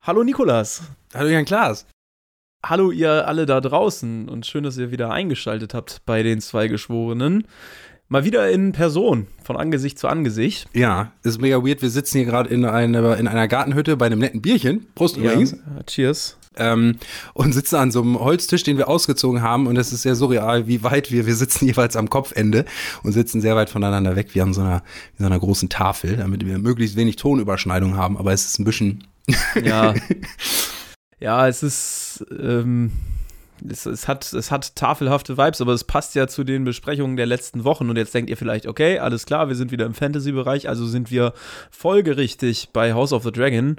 Hallo Nikolas. Hallo Jan Klaas. Hallo ihr alle da draußen und schön, dass ihr wieder eingeschaltet habt bei den zwei Geschworenen. Mal wieder in Person, von Angesicht zu Angesicht. Ja, ist mega weird. Wir sitzen hier gerade in, eine, in einer Gartenhütte bei einem netten Bierchen. Prost übrigens. Ja, cheers. Ähm, und sitzen an so einem Holztisch, den wir ausgezogen haben. Und es ist sehr surreal, wie weit wir, wir sitzen jeweils am Kopfende und sitzen sehr weit voneinander weg, wie an so einer, wie so einer großen Tafel, damit wir möglichst wenig Tonüberschneidung haben. Aber es ist ein bisschen. Ja. ja, es ist. Ähm es, es, hat, es hat tafelhafte Vibes, aber es passt ja zu den Besprechungen der letzten Wochen. Und jetzt denkt ihr vielleicht, okay, alles klar, wir sind wieder im Fantasy-Bereich, also sind wir folgerichtig bei House of the Dragon.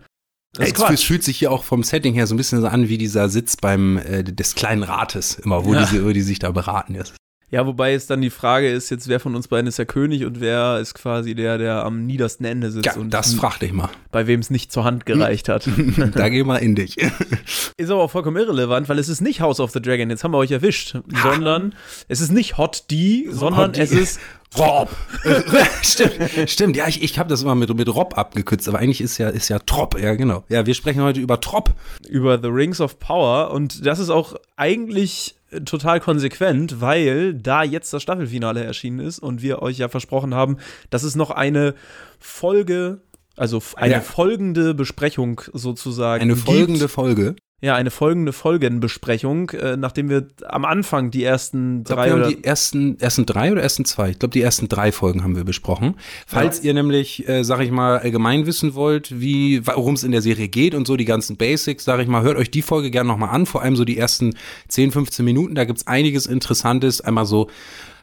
Das es fühlt sich hier auch vom Setting her so ein bisschen so an wie dieser Sitz beim äh, des kleinen Rates, immer, wo, ja. die, wo die sich da beraten ist. Ja, wobei es dann die Frage ist jetzt, wer von uns beiden ist der König und wer ist quasi der, der am niedersten Ende sitzt. Ja, und das frag dich mal. Bei wem es nicht zur Hand gereicht hat. da geh mal in dich. Ist aber auch vollkommen irrelevant, weil es ist nicht House of the Dragon, jetzt haben wir euch erwischt, sondern es ist nicht Hot D, sondern Hot es ist Rob. stimmt, stimmt. Ja, ich, ich habe das immer mit, mit Rob abgekürzt, aber eigentlich ist ja, ist ja Trop. Ja, genau. Ja, wir sprechen heute über Trop. Über The Rings of Power und das ist auch eigentlich total konsequent, weil da jetzt das Staffelfinale erschienen ist und wir euch ja versprochen haben, dass es noch eine Folge, also eine ja. folgende Besprechung sozusagen. Eine folgende gibt. Folge. Ja, eine folgende Folgenbesprechung, äh, nachdem wir am Anfang die ersten drei. Glaub, wir haben die ersten, ersten drei oder ersten zwei? Ich glaube, die ersten drei Folgen haben wir besprochen. Falls ja. ihr nämlich, äh, sag ich mal, allgemein wissen wollt, wie, worum es in der Serie geht und so die ganzen Basics, sag ich mal, hört euch die Folge gerne nochmal an, vor allem so die ersten 10, 15 Minuten. Da gibt's einiges Interessantes. Einmal so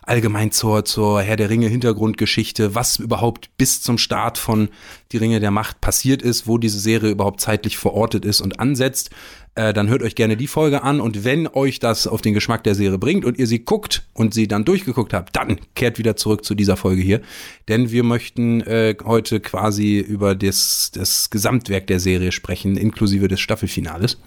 allgemein zur, zur Herr der Ringe Hintergrundgeschichte, was überhaupt bis zum Start von Die Ringe der Macht passiert ist, wo diese Serie überhaupt zeitlich verortet ist und ansetzt. Äh, dann hört euch gerne die Folge an und wenn euch das auf den Geschmack der Serie bringt und ihr sie guckt und sie dann durchgeguckt habt, dann kehrt wieder zurück zu dieser Folge hier. Denn wir möchten äh, heute quasi über das, das Gesamtwerk der Serie sprechen, inklusive des Staffelfinales.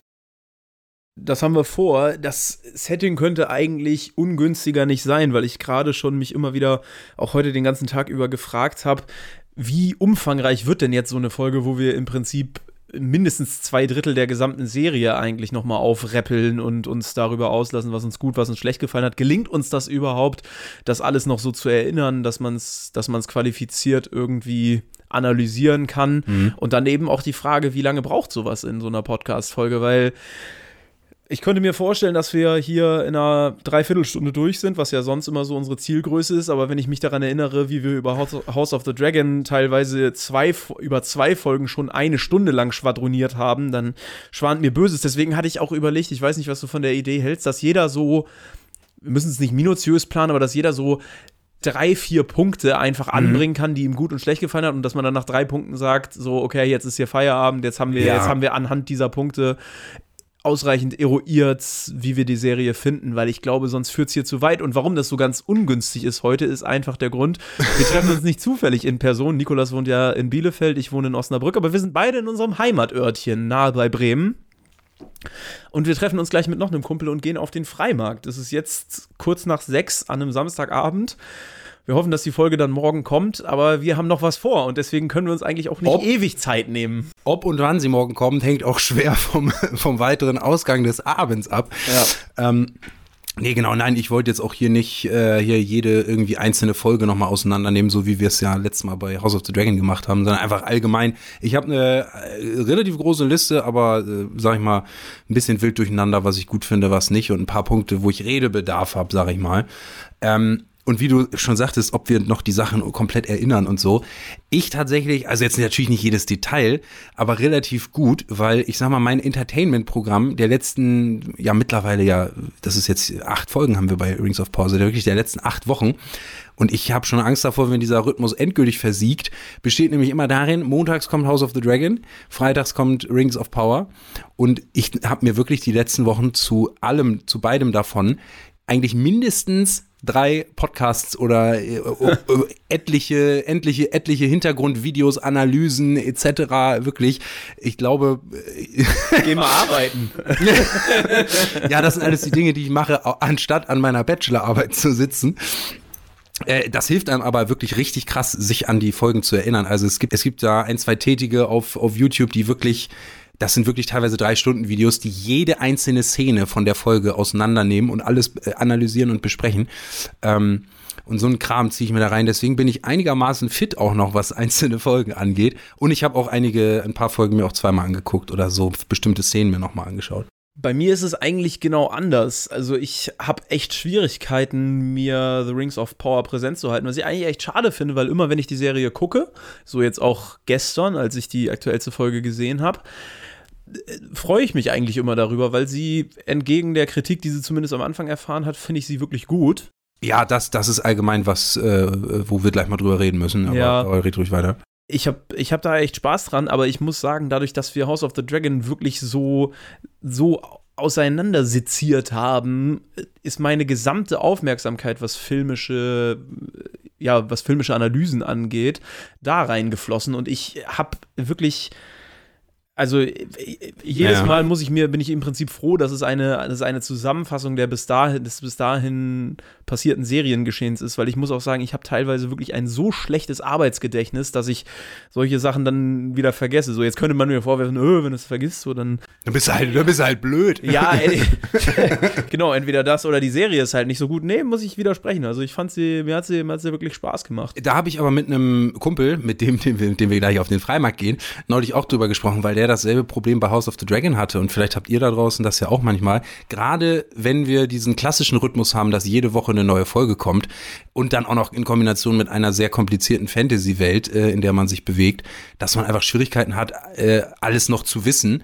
Das haben wir vor. Das Setting könnte eigentlich ungünstiger nicht sein, weil ich gerade schon mich immer wieder, auch heute den ganzen Tag über gefragt habe, wie umfangreich wird denn jetzt so eine Folge, wo wir im Prinzip mindestens zwei Drittel der gesamten Serie eigentlich nochmal aufreppeln und uns darüber auslassen, was uns gut, was uns schlecht gefallen hat. Gelingt uns das überhaupt, das alles noch so zu erinnern, dass man es dass man's qualifiziert irgendwie analysieren kann? Mhm. Und dann eben auch die Frage, wie lange braucht sowas in so einer Podcast-Folge? Weil ich könnte mir vorstellen, dass wir hier in einer Dreiviertelstunde durch sind, was ja sonst immer so unsere Zielgröße ist. Aber wenn ich mich daran erinnere, wie wir über House of the Dragon teilweise zwei, über zwei Folgen schon eine Stunde lang schwadroniert haben, dann schwant mir Böses. Deswegen hatte ich auch überlegt, ich weiß nicht, was du von der Idee hältst, dass jeder so, wir müssen es nicht minutiös planen, aber dass jeder so drei, vier Punkte einfach mhm. anbringen kann, die ihm gut und schlecht gefallen hat und dass man dann nach drei Punkten sagt, so, okay, jetzt ist hier Feierabend, jetzt haben wir, ja. jetzt haben wir anhand dieser Punkte ausreichend eruiert, wie wir die Serie finden, weil ich glaube, sonst führt es hier zu weit. Und warum das so ganz ungünstig ist heute, ist einfach der Grund. Wir treffen uns nicht zufällig in Person. Nikolas wohnt ja in Bielefeld, ich wohne in Osnabrück, aber wir sind beide in unserem Heimatörtchen nahe bei Bremen. Und wir treffen uns gleich mit noch einem Kumpel und gehen auf den Freimarkt. Es ist jetzt kurz nach sechs an einem Samstagabend. Wir hoffen, dass die Folge dann morgen kommt, aber wir haben noch was vor und deswegen können wir uns eigentlich auch nicht ob, ewig Zeit nehmen. Ob und wann sie morgen kommt, hängt auch schwer vom, vom weiteren Ausgang des Abends ab. Ja. Ähm, Nee, genau, nein, ich wollte jetzt auch hier nicht äh, hier jede irgendwie einzelne Folge nochmal auseinandernehmen, so wie wir es ja letztes Mal bei House of the Dragon gemacht haben, sondern einfach allgemein. Ich habe eine äh, relativ große Liste, aber äh, sag ich mal, ein bisschen wild durcheinander, was ich gut finde, was nicht und ein paar Punkte, wo ich Redebedarf habe, sag ich mal. Ähm, und wie du schon sagtest, ob wir noch die Sachen komplett erinnern und so. Ich tatsächlich, also jetzt natürlich nicht jedes Detail, aber relativ gut, weil ich sag mal, mein Entertainment-Programm der letzten, ja mittlerweile ja, das ist jetzt acht Folgen haben wir bei Rings of Pause, der wirklich der letzten acht Wochen. Und ich habe schon Angst davor, wenn dieser Rhythmus endgültig versiegt, besteht nämlich immer darin, montags kommt House of the Dragon, freitags kommt Rings of Power. Und ich habe mir wirklich die letzten Wochen zu allem, zu beidem davon eigentlich mindestens drei Podcasts oder äh, äh, etliche, etliche, etliche Hintergrundvideos, Analysen etc. Wirklich, ich glaube. Äh, Geh mal arbeiten. ja, das sind alles die Dinge, die ich mache, anstatt an meiner Bachelorarbeit zu sitzen. Äh, das hilft einem aber wirklich richtig krass, sich an die Folgen zu erinnern. Also es gibt, es gibt da ein, zwei Tätige auf, auf YouTube, die wirklich das sind wirklich teilweise drei Stunden Videos, die jede einzelne Szene von der Folge auseinandernehmen und alles äh, analysieren und besprechen. Ähm, und so einen Kram ziehe ich mir da rein. Deswegen bin ich einigermaßen fit auch noch, was einzelne Folgen angeht. Und ich habe auch einige, ein paar Folgen mir auch zweimal angeguckt oder so bestimmte Szenen mir nochmal angeschaut. Bei mir ist es eigentlich genau anders. Also ich habe echt Schwierigkeiten, mir The Rings of Power präsent zu halten, was ich eigentlich echt schade finde, weil immer wenn ich die Serie gucke, so jetzt auch gestern, als ich die aktuellste Folge gesehen habe, freue ich mich eigentlich immer darüber, weil sie entgegen der Kritik, die sie zumindest am Anfang erfahren hat, finde ich sie wirklich gut. Ja, das, das ist allgemein was, äh, wo wir gleich mal drüber reden müssen. Aber, ja. aber red ruhig weiter. Ich habe ich hab da echt Spaß dran, aber ich muss sagen, dadurch, dass wir House of the Dragon wirklich so, so auseinanderseziert haben, ist meine gesamte Aufmerksamkeit, was filmische, ja, was filmische Analysen angeht, da reingeflossen und ich habe wirklich also jedes ja. Mal muss ich mir, bin ich im Prinzip froh, dass es eine, dass es eine Zusammenfassung der bis dahin, des bis dahin passierten Seriengeschehens ist, weil ich muss auch sagen, ich habe teilweise wirklich ein so schlechtes Arbeitsgedächtnis, dass ich solche Sachen dann wieder vergesse. So, jetzt könnte man mir vorwerfen, öh, wenn du es vergisst, so dann. Dann bist du halt, dann bist halt blöd. Ja, ey, genau, entweder das oder die Serie ist halt nicht so gut. Nee, muss ich widersprechen. Also ich fand sie, mir hat sie, mir hat sie wirklich Spaß gemacht. Da habe ich aber mit einem Kumpel, mit dem, dem wir, dem wir gleich auf den Freimarkt gehen, neulich auch drüber gesprochen, weil der dasselbe Problem bei House of the Dragon hatte und vielleicht habt ihr da draußen das ja auch manchmal. Gerade wenn wir diesen klassischen Rhythmus haben, dass jede Woche eine neue Folge kommt und dann auch noch in Kombination mit einer sehr komplizierten Fantasy-Welt, äh, in der man sich bewegt, dass man einfach Schwierigkeiten hat, äh, alles noch zu wissen.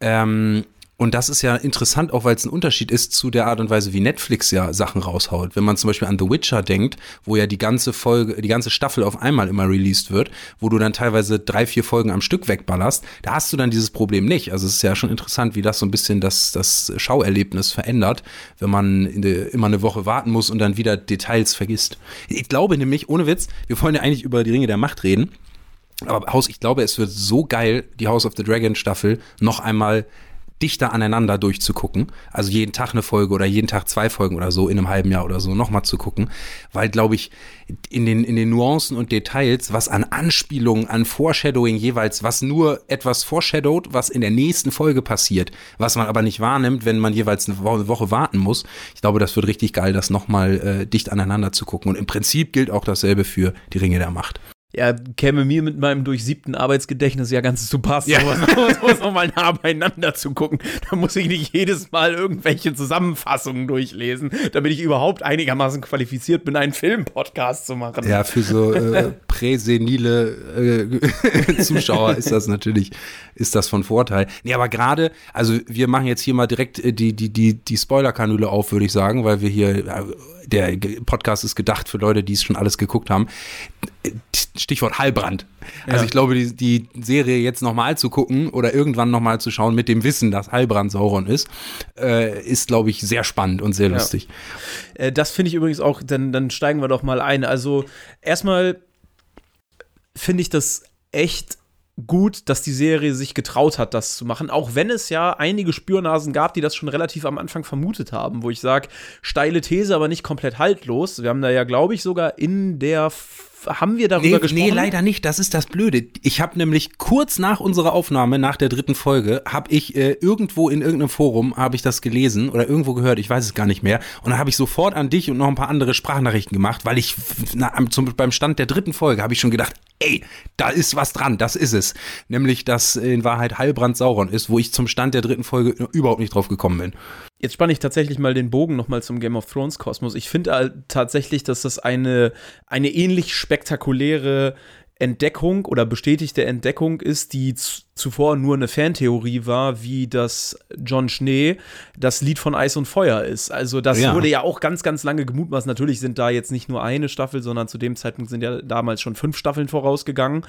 Ähm, und das ist ja interessant, auch weil es ein Unterschied ist zu der Art und Weise, wie Netflix ja Sachen raushaut. Wenn man zum Beispiel an The Witcher denkt, wo ja die ganze Folge, die ganze Staffel auf einmal immer released wird, wo du dann teilweise drei, vier Folgen am Stück wegballerst, da hast du dann dieses Problem nicht. Also es ist ja schon interessant, wie das so ein bisschen das, das Schauerlebnis verändert, wenn man de, immer eine Woche warten muss und dann wieder Details vergisst. Ich glaube nämlich, ohne Witz, wir wollen ja eigentlich über die Ringe der Macht reden. Aber Haus, ich glaube, es wird so geil, die House of the Dragon Staffel noch einmal dichter aneinander durchzugucken. Also jeden Tag eine Folge oder jeden Tag zwei Folgen oder so in einem halben Jahr oder so nochmal zu gucken. Weil, glaube ich, in den, in den Nuancen und Details, was an Anspielungen, an Foreshadowing jeweils, was nur etwas foreshadowt, was in der nächsten Folge passiert, was man aber nicht wahrnimmt, wenn man jeweils eine Woche, warten muss. Ich glaube, das wird richtig geil, das nochmal äh, dicht aneinander zu gucken. Und im Prinzip gilt auch dasselbe für die Ringe der Macht ja, käme mir mit meinem durchsiebten Arbeitsgedächtnis ja ganz zu passen, ja. sowas, nochmal nah beieinander zu gucken. Da muss ich nicht jedes Mal irgendwelche Zusammenfassungen durchlesen, damit ich überhaupt einigermaßen qualifiziert bin, einen Filmpodcast zu machen. Ja, für so äh, präsenile äh, Zuschauer ist das natürlich, ist das von Vorteil. Nee, aber gerade, also wir machen jetzt hier mal direkt äh, die, die, die, die Spoiler-Kanüle auf, würde ich sagen, weil wir hier, äh, der Podcast ist gedacht für Leute, die es schon alles geguckt haben Stichwort Heilbrand. Ja. Also ich glaube, die, die Serie jetzt nochmal zu gucken oder irgendwann nochmal zu schauen mit dem Wissen, dass Heilbrand Sauron ist, äh, ist, glaube ich, sehr spannend und sehr lustig. Ja. Äh, das finde ich übrigens auch, dann, dann steigen wir doch mal ein. Also erstmal finde ich das echt gut, dass die Serie sich getraut hat, das zu machen, auch wenn es ja einige Spürnasen gab, die das schon relativ am Anfang vermutet haben, wo ich sage, steile These, aber nicht komplett haltlos. Wir haben da ja, glaube ich, sogar in der haben wir darüber nee, gesprochen? Nee, leider nicht. Das ist das Blöde. Ich habe nämlich kurz nach unserer Aufnahme, nach der dritten Folge, habe ich äh, irgendwo in irgendeinem Forum habe ich das gelesen oder irgendwo gehört. Ich weiß es gar nicht mehr. Und dann habe ich sofort an dich und noch ein paar andere Sprachnachrichten gemacht, weil ich na, zum, beim Stand der dritten Folge habe ich schon gedacht, ey, da ist was dran. Das ist es. Nämlich, dass in Wahrheit Heilbrand Sauron ist, wo ich zum Stand der dritten Folge überhaupt nicht drauf gekommen bin. Jetzt spanne ich tatsächlich mal den Bogen nochmal zum Game of Thrones Kosmos. Ich finde tatsächlich, dass das eine, eine ähnlich spektakuläre Entdeckung oder bestätigte Entdeckung ist, die zuvor nur eine Fantheorie war, wie das John Schnee das Lied von Eis und Feuer ist. Also das ja. wurde ja auch ganz, ganz lange gemutmaßt. Natürlich sind da jetzt nicht nur eine Staffel, sondern zu dem Zeitpunkt sind ja damals schon fünf Staffeln vorausgegangen,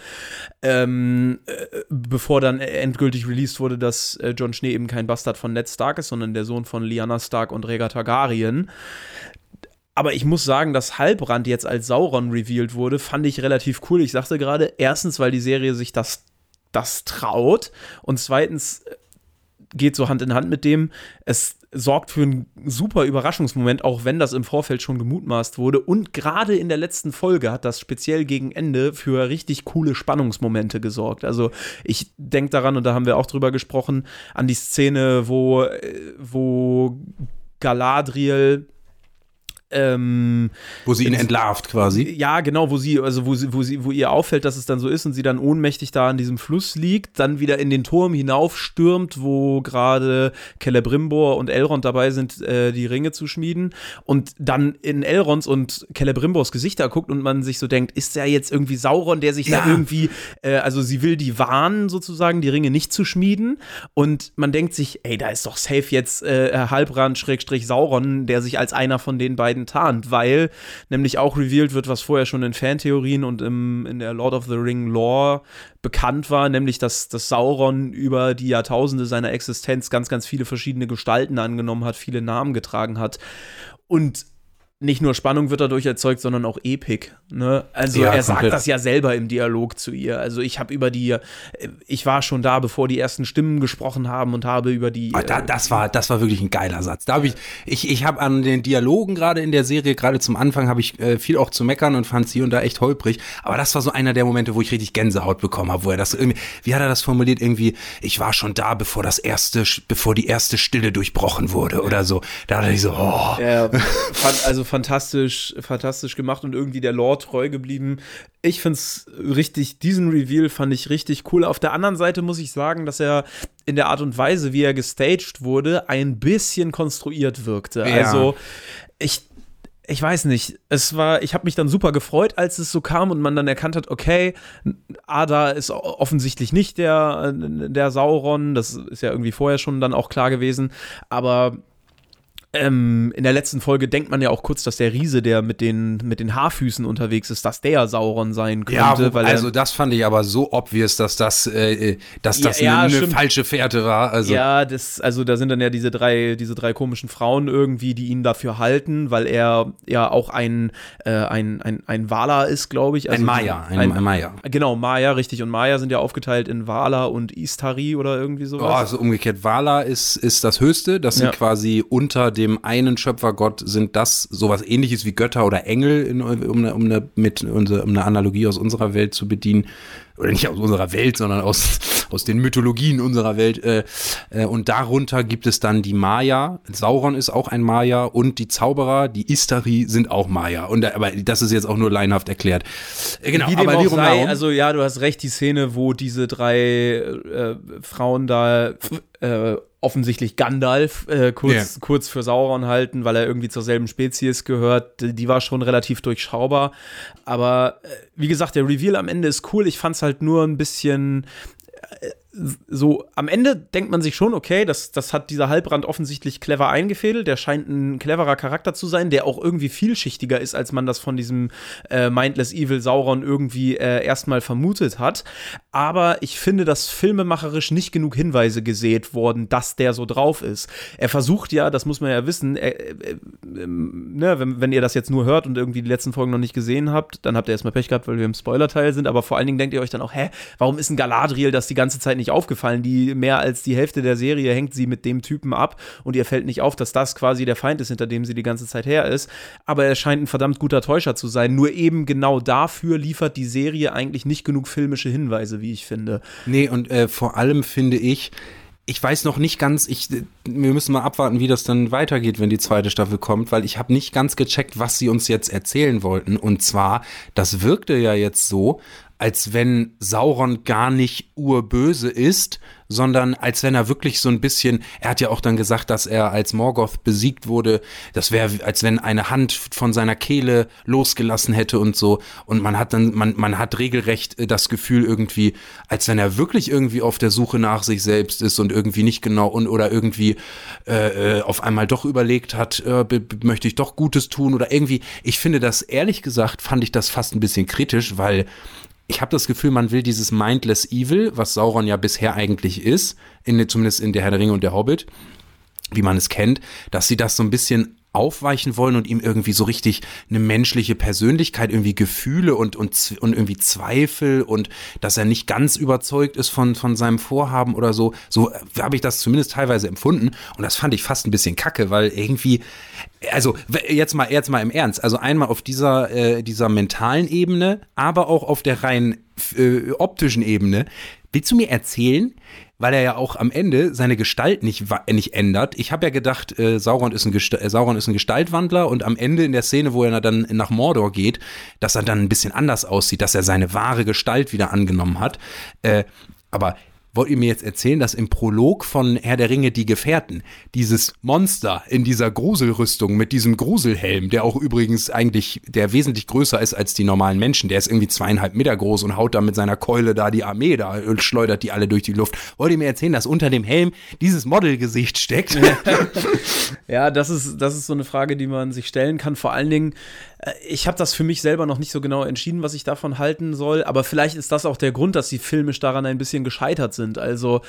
ähm, äh, bevor dann endgültig released wurde, dass äh, John Schnee eben kein Bastard von Ned Stark ist, sondern der Sohn von Lyanna Stark und Rhaegar Targaryen. Aber ich muss sagen, dass Halbrand jetzt als Sauron revealed wurde, fand ich relativ cool. Ich sagte gerade, erstens, weil die Serie sich das, das traut und zweitens, geht so Hand in Hand mit dem. Es sorgt für einen super Überraschungsmoment, auch wenn das im Vorfeld schon gemutmaßt wurde. Und gerade in der letzten Folge hat das speziell gegen Ende für richtig coole Spannungsmomente gesorgt. Also ich denke daran, und da haben wir auch drüber gesprochen, an die Szene, wo, äh, wo Galadriel ähm, wo sie ihn entlarvt quasi. Ja, genau, wo sie, also wo sie, wo sie, wo ihr auffällt, dass es dann so ist und sie dann ohnmächtig da an diesem Fluss liegt, dann wieder in den Turm hinaufstürmt, wo gerade Celebrimbor und Elrond dabei sind, äh, die Ringe zu schmieden und dann in Elronds und Celebrimbors Gesichter guckt und man sich so denkt, ist der jetzt irgendwie Sauron, der sich ja. da irgendwie, äh, also sie will die warnen sozusagen, die Ringe nicht zu schmieden und man denkt sich, ey, da ist doch safe jetzt äh, Halbrand Schrägstrich Sauron, der sich als einer von den beiden enttarnt, weil nämlich auch revealed wird, was vorher schon in Fantheorien und im, in der Lord of the Ring Lore bekannt war, nämlich dass, dass Sauron über die Jahrtausende seiner Existenz ganz, ganz viele verschiedene Gestalten angenommen hat, viele Namen getragen hat. Und nicht nur Spannung wird dadurch erzeugt, sondern auch Epik. Ne? Also ja, er sagt das ja selber im Dialog zu ihr. Also ich habe über die, ich war schon da, bevor die ersten Stimmen gesprochen haben und habe über die. Ah, da, das war, das war wirklich ein geiler Satz. Da habe ich, ich, ich habe an den Dialogen gerade in der Serie, gerade zum Anfang, habe ich äh, viel auch zu meckern und fand sie und da echt holprig. Aber das war so einer der Momente, wo ich richtig Gänsehaut bekommen habe, wo er das irgendwie, wie hat er das formuliert? Irgendwie, ich war schon da, bevor das erste, bevor die erste Stille durchbrochen wurde oder so. Da dachte ich so, oh. Ja, also fantastisch, fantastisch gemacht und irgendwie der Lore treu geblieben. Ich finde es richtig, diesen Reveal fand ich richtig cool. Auf der anderen Seite muss ich sagen, dass er in der Art und Weise, wie er gestaged wurde, ein bisschen konstruiert wirkte. Ja. Also ich ich weiß nicht, es war, ich habe mich dann super gefreut, als es so kam und man dann erkannt hat, okay, Ada ist offensichtlich nicht der, der Sauron, das ist ja irgendwie vorher schon dann auch klar gewesen, aber ähm, in der letzten Folge denkt man ja auch kurz, dass der Riese, der mit den, mit den Haarfüßen unterwegs ist, dass der Sauron sein könnte. Ja, weil also das fand ich aber so obvious, dass das, äh, dass das ja, eine, ja, eine falsche Fährte war. Also. Ja, das, also da sind dann ja diese drei, diese drei komischen Frauen irgendwie, die ihn dafür halten, weil er ja auch ein, äh, ein, ein, ein Wala ist, glaube ich. Also ein Maya, ein, ein, ein, Maya. Genau, Maya, richtig. Und Maya sind ja aufgeteilt in Wala und Istari oder irgendwie sowas. Oh, also umgekehrt. Wala ist, ist das Höchste, das sind ja. quasi unter dem einen Schöpfergott sind das sowas ähnliches wie Götter oder Engel, in, um, eine, um, eine, mit, um eine Analogie aus unserer Welt zu bedienen. Oder nicht aus unserer Welt, sondern aus, aus den Mythologien unserer Welt. Äh, äh, und darunter gibt es dann die Maya. Sauron ist auch ein Maya und die Zauberer, die Istari, sind auch Maya. Und, aber das ist jetzt auch nur leinhaft erklärt. Äh, genau, Wie dem aber auch sei, also ja, du hast recht, die Szene, wo diese drei äh, Frauen da äh, offensichtlich Gandalf äh, kurz, yeah. kurz für Sauron halten, weil er irgendwie zur selben Spezies gehört. Die war schon relativ durchschaubar. Aber äh, wie gesagt, der Reveal am Ende ist cool. Ich fand es halt nur ein bisschen äh, so am Ende denkt man sich schon, okay, das, das hat dieser Halbrand offensichtlich clever eingefädelt. Der scheint ein cleverer Charakter zu sein, der auch irgendwie vielschichtiger ist, als man das von diesem äh, Mindless Evil Sauron irgendwie äh, erstmal vermutet hat. Aber ich finde, dass filmemacherisch nicht genug Hinweise gesät wurden, dass der so drauf ist. Er versucht ja, das muss man ja wissen, äh, äh, ne, wenn, wenn ihr das jetzt nur hört und irgendwie die letzten Folgen noch nicht gesehen habt, dann habt ihr erstmal Pech gehabt, weil wir im Spoiler-Teil sind. Aber vor allen Dingen denkt ihr euch dann auch, hä, warum ist ein Galadriel das die ganze Zeit nicht aufgefallen. Die mehr als die Hälfte der Serie hängt sie mit dem Typen ab und ihr fällt nicht auf, dass das quasi der Feind ist, hinter dem sie die ganze Zeit her ist. Aber er scheint ein verdammt guter Täuscher zu sein. Nur eben genau dafür liefert die Serie eigentlich nicht genug filmische Hinweise, wie ich finde. Nee, und äh, vor allem finde ich, ich weiß noch nicht ganz, ich, wir müssen mal abwarten, wie das dann weitergeht, wenn die zweite Staffel kommt, weil ich habe nicht ganz gecheckt, was sie uns jetzt erzählen wollten. Und zwar, das wirkte ja jetzt so, als wenn Sauron gar nicht urböse ist, sondern als wenn er wirklich so ein bisschen, er hat ja auch dann gesagt, dass er als Morgoth besiegt wurde, das wäre, als wenn eine Hand von seiner Kehle losgelassen hätte und so. Und man hat dann, man, man hat regelrecht äh, das Gefühl irgendwie, als wenn er wirklich irgendwie auf der Suche nach sich selbst ist und irgendwie nicht genau und oder irgendwie äh, äh auf einmal doch überlegt hat, äh, möchte ich doch Gutes tun oder irgendwie. Ich finde das ehrlich gesagt, fand ich das fast ein bisschen kritisch, weil ich habe das Gefühl, man will dieses Mindless Evil, was Sauron ja bisher eigentlich ist, in, zumindest in der Herr der Ringe und der Hobbit, wie man es kennt, dass sie das so ein bisschen aufweichen wollen und ihm irgendwie so richtig eine menschliche Persönlichkeit, irgendwie Gefühle und, und, und irgendwie Zweifel und dass er nicht ganz überzeugt ist von, von seinem Vorhaben oder so. So habe ich das zumindest teilweise empfunden und das fand ich fast ein bisschen kacke, weil irgendwie, also jetzt mal, jetzt mal im Ernst, also einmal auf dieser, äh, dieser mentalen Ebene, aber auch auf der rein äh, optischen Ebene. Willst du mir erzählen, weil er ja auch am Ende seine Gestalt nicht, nicht ändert. Ich habe ja gedacht, äh, Sauron, ist ein äh, Sauron ist ein Gestaltwandler und am Ende in der Szene, wo er dann nach Mordor geht, dass er dann ein bisschen anders aussieht, dass er seine wahre Gestalt wieder angenommen hat. Äh, aber wollt ihr mir jetzt erzählen, dass im Prolog von Herr der Ringe die Gefährten dieses Monster in dieser Gruselrüstung mit diesem Gruselhelm, der auch übrigens eigentlich, der wesentlich größer ist als die normalen Menschen, der ist irgendwie zweieinhalb Meter groß und haut da mit seiner Keule da die Armee da und schleudert die alle durch die Luft. Wollt ihr mir erzählen, dass unter dem Helm dieses Modelgesicht steckt? ja, das ist, das ist so eine Frage, die man sich stellen kann. Vor allen Dingen, ich habe das für mich selber noch nicht so genau entschieden, was ich davon halten soll, aber vielleicht ist das auch der Grund, dass sie filmisch daran ein bisschen gescheitert sind. Also,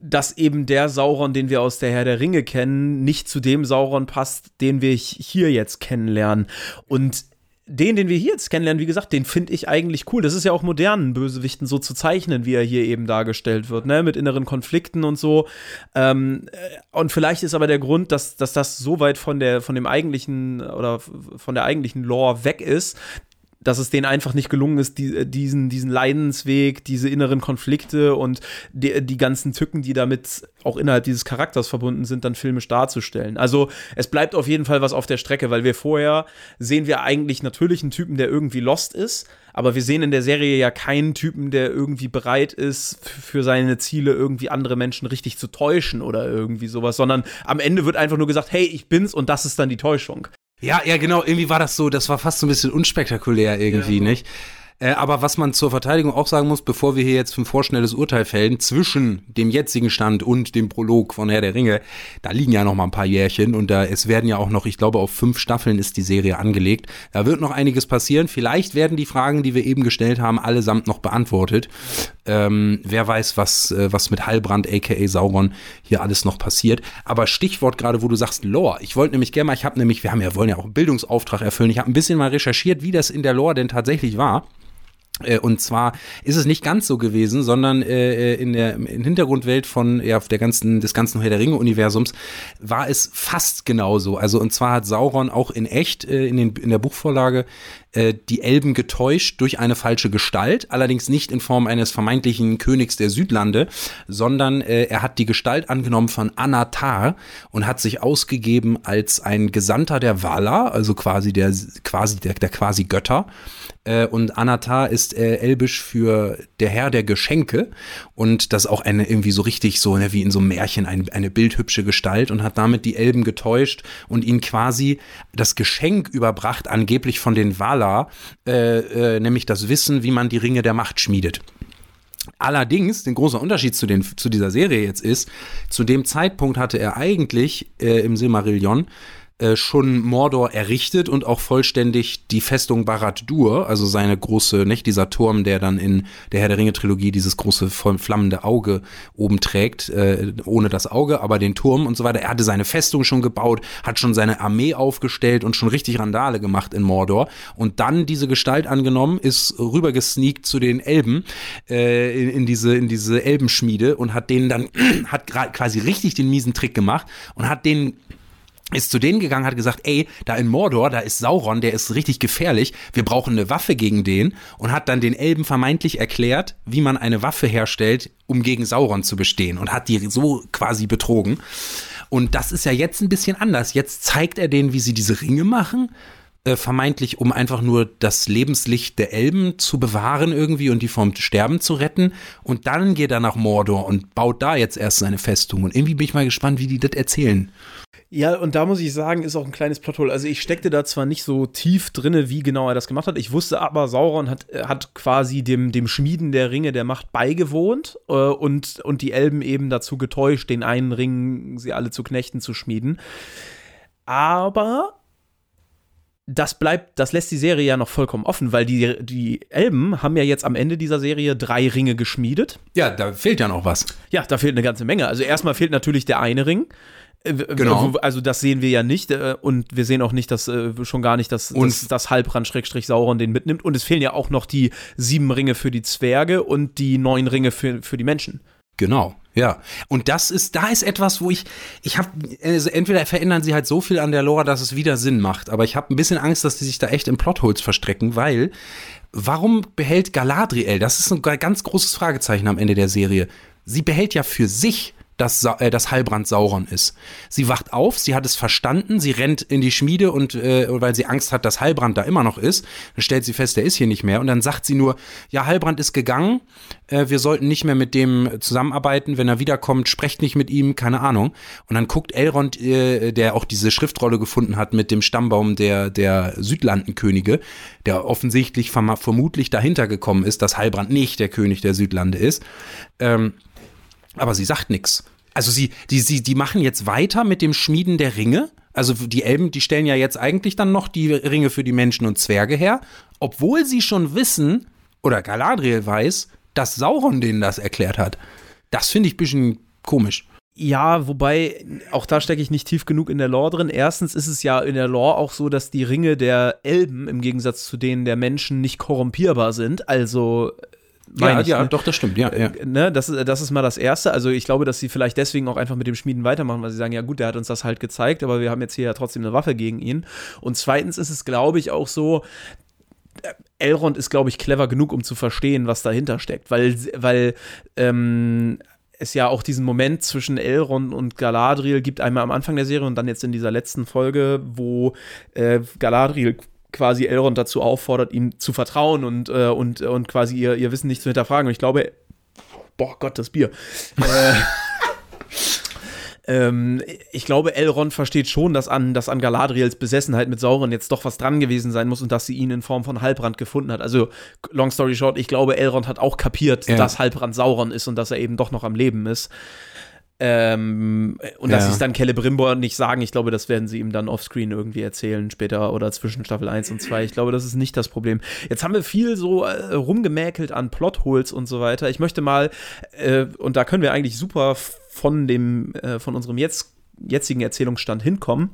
dass eben der Sauron, den wir aus der Herr der Ringe kennen, nicht zu dem Sauron passt, den wir hier jetzt kennenlernen. Und den, den wir hier jetzt kennenlernen, wie gesagt, den finde ich eigentlich cool. Das ist ja auch modernen Bösewichten so zu zeichnen, wie er hier eben dargestellt wird, ne? mit inneren Konflikten und so. Ähm, äh, und vielleicht ist aber der Grund, dass, dass das so weit von der, von dem eigentlichen oder von der eigentlichen Lore weg ist, dass es denen einfach nicht gelungen ist, die, diesen, diesen Leidensweg, diese inneren Konflikte und die, die ganzen Tücken, die damit auch innerhalb dieses Charakters verbunden sind, dann filmisch darzustellen. Also es bleibt auf jeden Fall was auf der Strecke, weil wir vorher sehen wir eigentlich natürlich einen Typen, der irgendwie lost ist, aber wir sehen in der Serie ja keinen Typen, der irgendwie bereit ist, für seine Ziele irgendwie andere Menschen richtig zu täuschen oder irgendwie sowas, sondern am Ende wird einfach nur gesagt, hey, ich bin's und das ist dann die Täuschung. Ja, ja, genau. Irgendwie war das so, das war fast so ein bisschen unspektakulär irgendwie, ja. nicht? Äh, aber was man zur Verteidigung auch sagen muss, bevor wir hier jetzt ein vorschnelles Urteil fällen, zwischen dem jetzigen Stand und dem Prolog von Herr der Ringe, da liegen ja noch mal ein paar Jährchen und da es werden ja auch noch, ich glaube, auf fünf Staffeln ist die Serie angelegt. Da wird noch einiges passieren. Vielleicht werden die Fragen, die wir eben gestellt haben, allesamt noch beantwortet. Ähm, wer weiß, was, äh, was mit Heilbrand, aka Sauron, hier alles noch passiert. Aber Stichwort gerade, wo du sagst Lore. Ich wollte nämlich gerne mal, ich habe nämlich, wir haben ja, wollen ja auch einen Bildungsauftrag erfüllen. Ich habe ein bisschen mal recherchiert, wie das in der Lore denn tatsächlich war. Äh, und zwar ist es nicht ganz so gewesen, sondern äh, in der in Hintergrundwelt von ja, der ganzen des ganzen Herr der Ringe Universums war es fast genauso. Also und zwar hat Sauron auch in echt äh, in, den, in der Buchvorlage äh, die Elben getäuscht durch eine falsche Gestalt, allerdings nicht in Form eines vermeintlichen Königs der Südlande, sondern äh, er hat die Gestalt angenommen von Anatar und hat sich ausgegeben als ein Gesandter der Valar, also quasi der quasi der, der quasi Götter. Äh, und Anatar ist äh, elbisch für der Herr der Geschenke und das auch eine irgendwie so richtig so ne, wie in so einem Märchen ein, eine bildhübsche Gestalt und hat damit die Elben getäuscht und ihnen quasi das Geschenk überbracht, angeblich von den Valar, äh, äh, nämlich das Wissen, wie man die Ringe der Macht schmiedet. Allerdings, den großer Unterschied zu, den, zu dieser Serie jetzt ist, zu dem Zeitpunkt hatte er eigentlich äh, im Silmarillion äh, schon Mordor errichtet und auch vollständig die Festung Barad-dur, also seine große, nicht dieser Turm, der dann in der Herr der Ringe Trilogie dieses große flammende Auge oben trägt, äh, ohne das Auge, aber den Turm und so weiter. Er hatte seine Festung schon gebaut, hat schon seine Armee aufgestellt und schon richtig Randale gemacht in Mordor und dann diese Gestalt angenommen, ist rübergesneakt zu den Elben äh, in, in diese in diese Elbenschmiede und hat denen dann hat quasi richtig den miesen Trick gemacht und hat den ist zu denen gegangen, hat gesagt, ey, da in Mordor, da ist Sauron, der ist richtig gefährlich, wir brauchen eine Waffe gegen den und hat dann den Elben vermeintlich erklärt, wie man eine Waffe herstellt, um gegen Sauron zu bestehen und hat die so quasi betrogen. Und das ist ja jetzt ein bisschen anders. Jetzt zeigt er denen, wie sie diese Ringe machen, äh, vermeintlich, um einfach nur das Lebenslicht der Elben zu bewahren irgendwie und die vom Sterben zu retten. Und dann geht er nach Mordor und baut da jetzt erst seine Festung. Und irgendwie bin ich mal gespannt, wie die das erzählen. Ja, und da muss ich sagen, ist auch ein kleines Plothole. Also ich steckte da zwar nicht so tief drinne, wie genau er das gemacht hat. Ich wusste aber, Sauron hat, äh, hat quasi dem, dem Schmieden der Ringe der Macht beigewohnt äh, und, und die Elben eben dazu getäuscht, den einen Ring, sie alle zu Knechten zu schmieden. Aber das bleibt, das lässt die Serie ja noch vollkommen offen, weil die, die Elben haben ja jetzt am Ende dieser Serie drei Ringe geschmiedet. Ja, da fehlt ja noch was. Ja, da fehlt eine ganze Menge. Also erstmal fehlt natürlich der eine Ring Genau. Also das sehen wir ja nicht äh, und wir sehen auch nicht, dass äh, schon gar nicht, dass, und dass das Halbrand-Sauron den mitnimmt. Und es fehlen ja auch noch die sieben Ringe für die Zwerge und die neun Ringe für, für die Menschen. Genau, ja. Und das ist, da ist etwas, wo ich, ich habe, also entweder verändern sie halt so viel an der Lore, dass es wieder Sinn macht, aber ich habe ein bisschen Angst, dass die sich da echt im Plotholes verstrecken, weil warum behält Galadriel, das ist ein ganz großes Fragezeichen am Ende der Serie, sie behält ja für sich dass äh, das Heilbrand Sauron ist. Sie wacht auf, sie hat es verstanden, sie rennt in die Schmiede und äh, weil sie Angst hat, dass Heilbrand da immer noch ist, dann stellt sie fest, der ist hier nicht mehr und dann sagt sie nur, ja, Heilbrand ist gegangen, äh, wir sollten nicht mehr mit dem zusammenarbeiten, wenn er wiederkommt, sprecht nicht mit ihm, keine Ahnung. Und dann guckt Elrond, äh, der auch diese Schriftrolle gefunden hat mit dem Stammbaum der, der Südlandenkönige, der offensichtlich vermutlich dahinter gekommen ist, dass Heilbrand nicht der König der Südlande ist. Ähm, aber sie sagt nichts. Also sie, die, sie, die machen jetzt weiter mit dem Schmieden der Ringe. Also die Elben, die stellen ja jetzt eigentlich dann noch die Ringe für die Menschen und Zwerge her, obwohl sie schon wissen, oder Galadriel weiß, dass Sauron denen das erklärt hat. Das finde ich ein bisschen komisch. Ja, wobei, auch da stecke ich nicht tief genug in der Lore drin. Erstens ist es ja in der Lore auch so, dass die Ringe der Elben im Gegensatz zu denen der Menschen nicht korrumpierbar sind. Also ja, ich, ja, ne? doch, das stimmt, ja. ja. Äh, ne, das, das ist mal das Erste. Also ich glaube, dass sie vielleicht deswegen auch einfach mit dem Schmieden weitermachen, weil sie sagen, ja gut, der hat uns das halt gezeigt, aber wir haben jetzt hier ja trotzdem eine Waffe gegen ihn. Und zweitens ist es, glaube ich, auch so, äh, Elrond ist, glaube ich, clever genug, um zu verstehen, was dahinter steckt, weil, weil ähm, es ja auch diesen Moment zwischen Elrond und Galadriel gibt, einmal am Anfang der Serie und dann jetzt in dieser letzten Folge, wo äh, Galadriel quasi Elrond dazu auffordert, ihm zu vertrauen und, äh, und, und quasi ihr, ihr Wissen nicht zu hinterfragen. Und ich glaube, boah Gott, das Bier. äh, ähm, ich glaube, Elrond versteht schon, dass an, dass an Galadriels Besessenheit mit Sauron jetzt doch was dran gewesen sein muss und dass sie ihn in Form von Halbrand gefunden hat. Also, long story short, ich glaube, Elrond hat auch kapiert, ja. dass Halbrand Sauron ist und dass er eben doch noch am Leben ist. Ähm, und dass ja. sie es dann Celebrimbor nicht sagen, ich glaube, das werden sie ihm dann offscreen irgendwie erzählen später oder zwischen Staffel 1 und 2. Ich glaube, das ist nicht das Problem. Jetzt haben wir viel so äh, rumgemäkelt an Plotholes und so weiter. Ich möchte mal, äh, und da können wir eigentlich super von dem, äh, von unserem jetzt, jetzigen Erzählungsstand hinkommen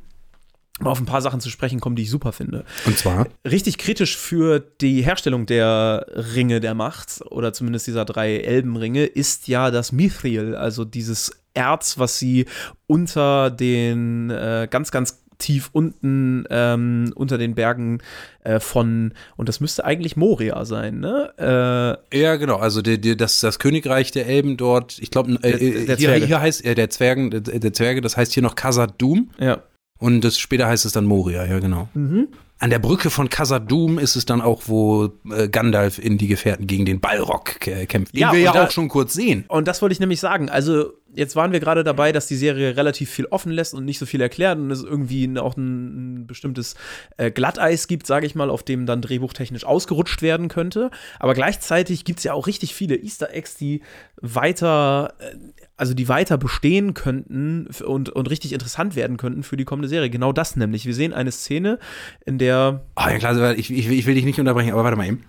mal auf ein paar Sachen zu sprechen kommen, die ich super finde. Und zwar? Richtig kritisch für die Herstellung der Ringe der Macht oder zumindest dieser drei Elbenringe ist ja das Mithril, also dieses Erz, was sie unter den äh, ganz, ganz tief unten ähm, unter den Bergen äh, von, und das müsste eigentlich Moria sein, ne? Äh, ja, genau, also die, die, das, das Königreich der Elben dort, ich glaube, äh, hier, hier, heißt äh, der Zwergen, der, der Zwerge, das heißt hier noch Khazad-dum. Ja. Und das, später heißt es dann Moria, ja, genau. Mhm. An der Brücke von Khazad-dûm ist es dann auch, wo äh, Gandalf in die Gefährten gegen den Balrog kämpft, den ja, wir ja da, auch schon kurz sehen. Und das wollte ich nämlich sagen. Also jetzt waren wir gerade dabei, dass die Serie relativ viel offen lässt und nicht so viel erklärt und es irgendwie auch ein, ein bestimmtes äh, Glatteis gibt, sage ich mal, auf dem dann drehbuchtechnisch ausgerutscht werden könnte. Aber gleichzeitig gibt es ja auch richtig viele Easter Eggs, die weiter, äh, also die weiter bestehen könnten und, und richtig interessant werden könnten für die kommende Serie. Genau das nämlich. Wir sehen eine Szene, in der. Oh ja, klar, ich, ich, ich will dich nicht unterbrechen, aber warte mal eben.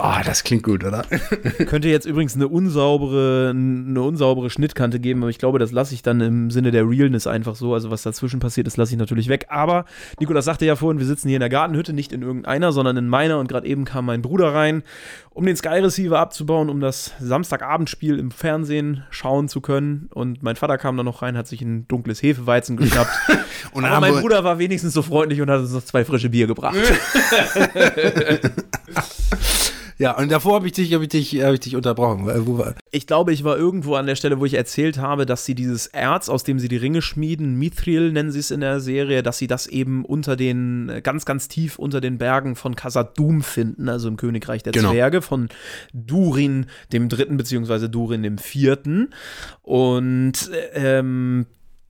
Oh, das klingt gut, oder? Könnte jetzt übrigens eine unsaubere, eine unsaubere Schnittkante geben, aber ich glaube, das lasse ich dann im Sinne der Realness einfach so. Also was dazwischen passiert, das lasse ich natürlich weg. Aber Nikolas sagte ja vorhin, wir sitzen hier in der Gartenhütte, nicht in irgendeiner, sondern in meiner. Und gerade eben kam mein Bruder rein, um den Sky Receiver abzubauen, um das Samstagabendspiel im Fernsehen schauen zu können. Und mein Vater kam dann noch rein, hat sich ein dunkles Hefeweizen geschnappt. und aber mein Bruder war wenigstens so freundlich und hat uns noch zwei frische Bier gebracht. Ja, und davor habe ich dich, habe ich dich, habe ich dich unterbrochen. Wo war? Ich glaube, ich war irgendwo an der Stelle, wo ich erzählt habe, dass sie dieses Erz, aus dem sie die Ringe schmieden, Mithril nennen sie es in der Serie, dass sie das eben unter den, ganz, ganz tief unter den Bergen von Khazad-dûm finden, also im Königreich der genau. Zwerge, von Durin dem Dritten, beziehungsweise Durin dem Vierten. Und ähm,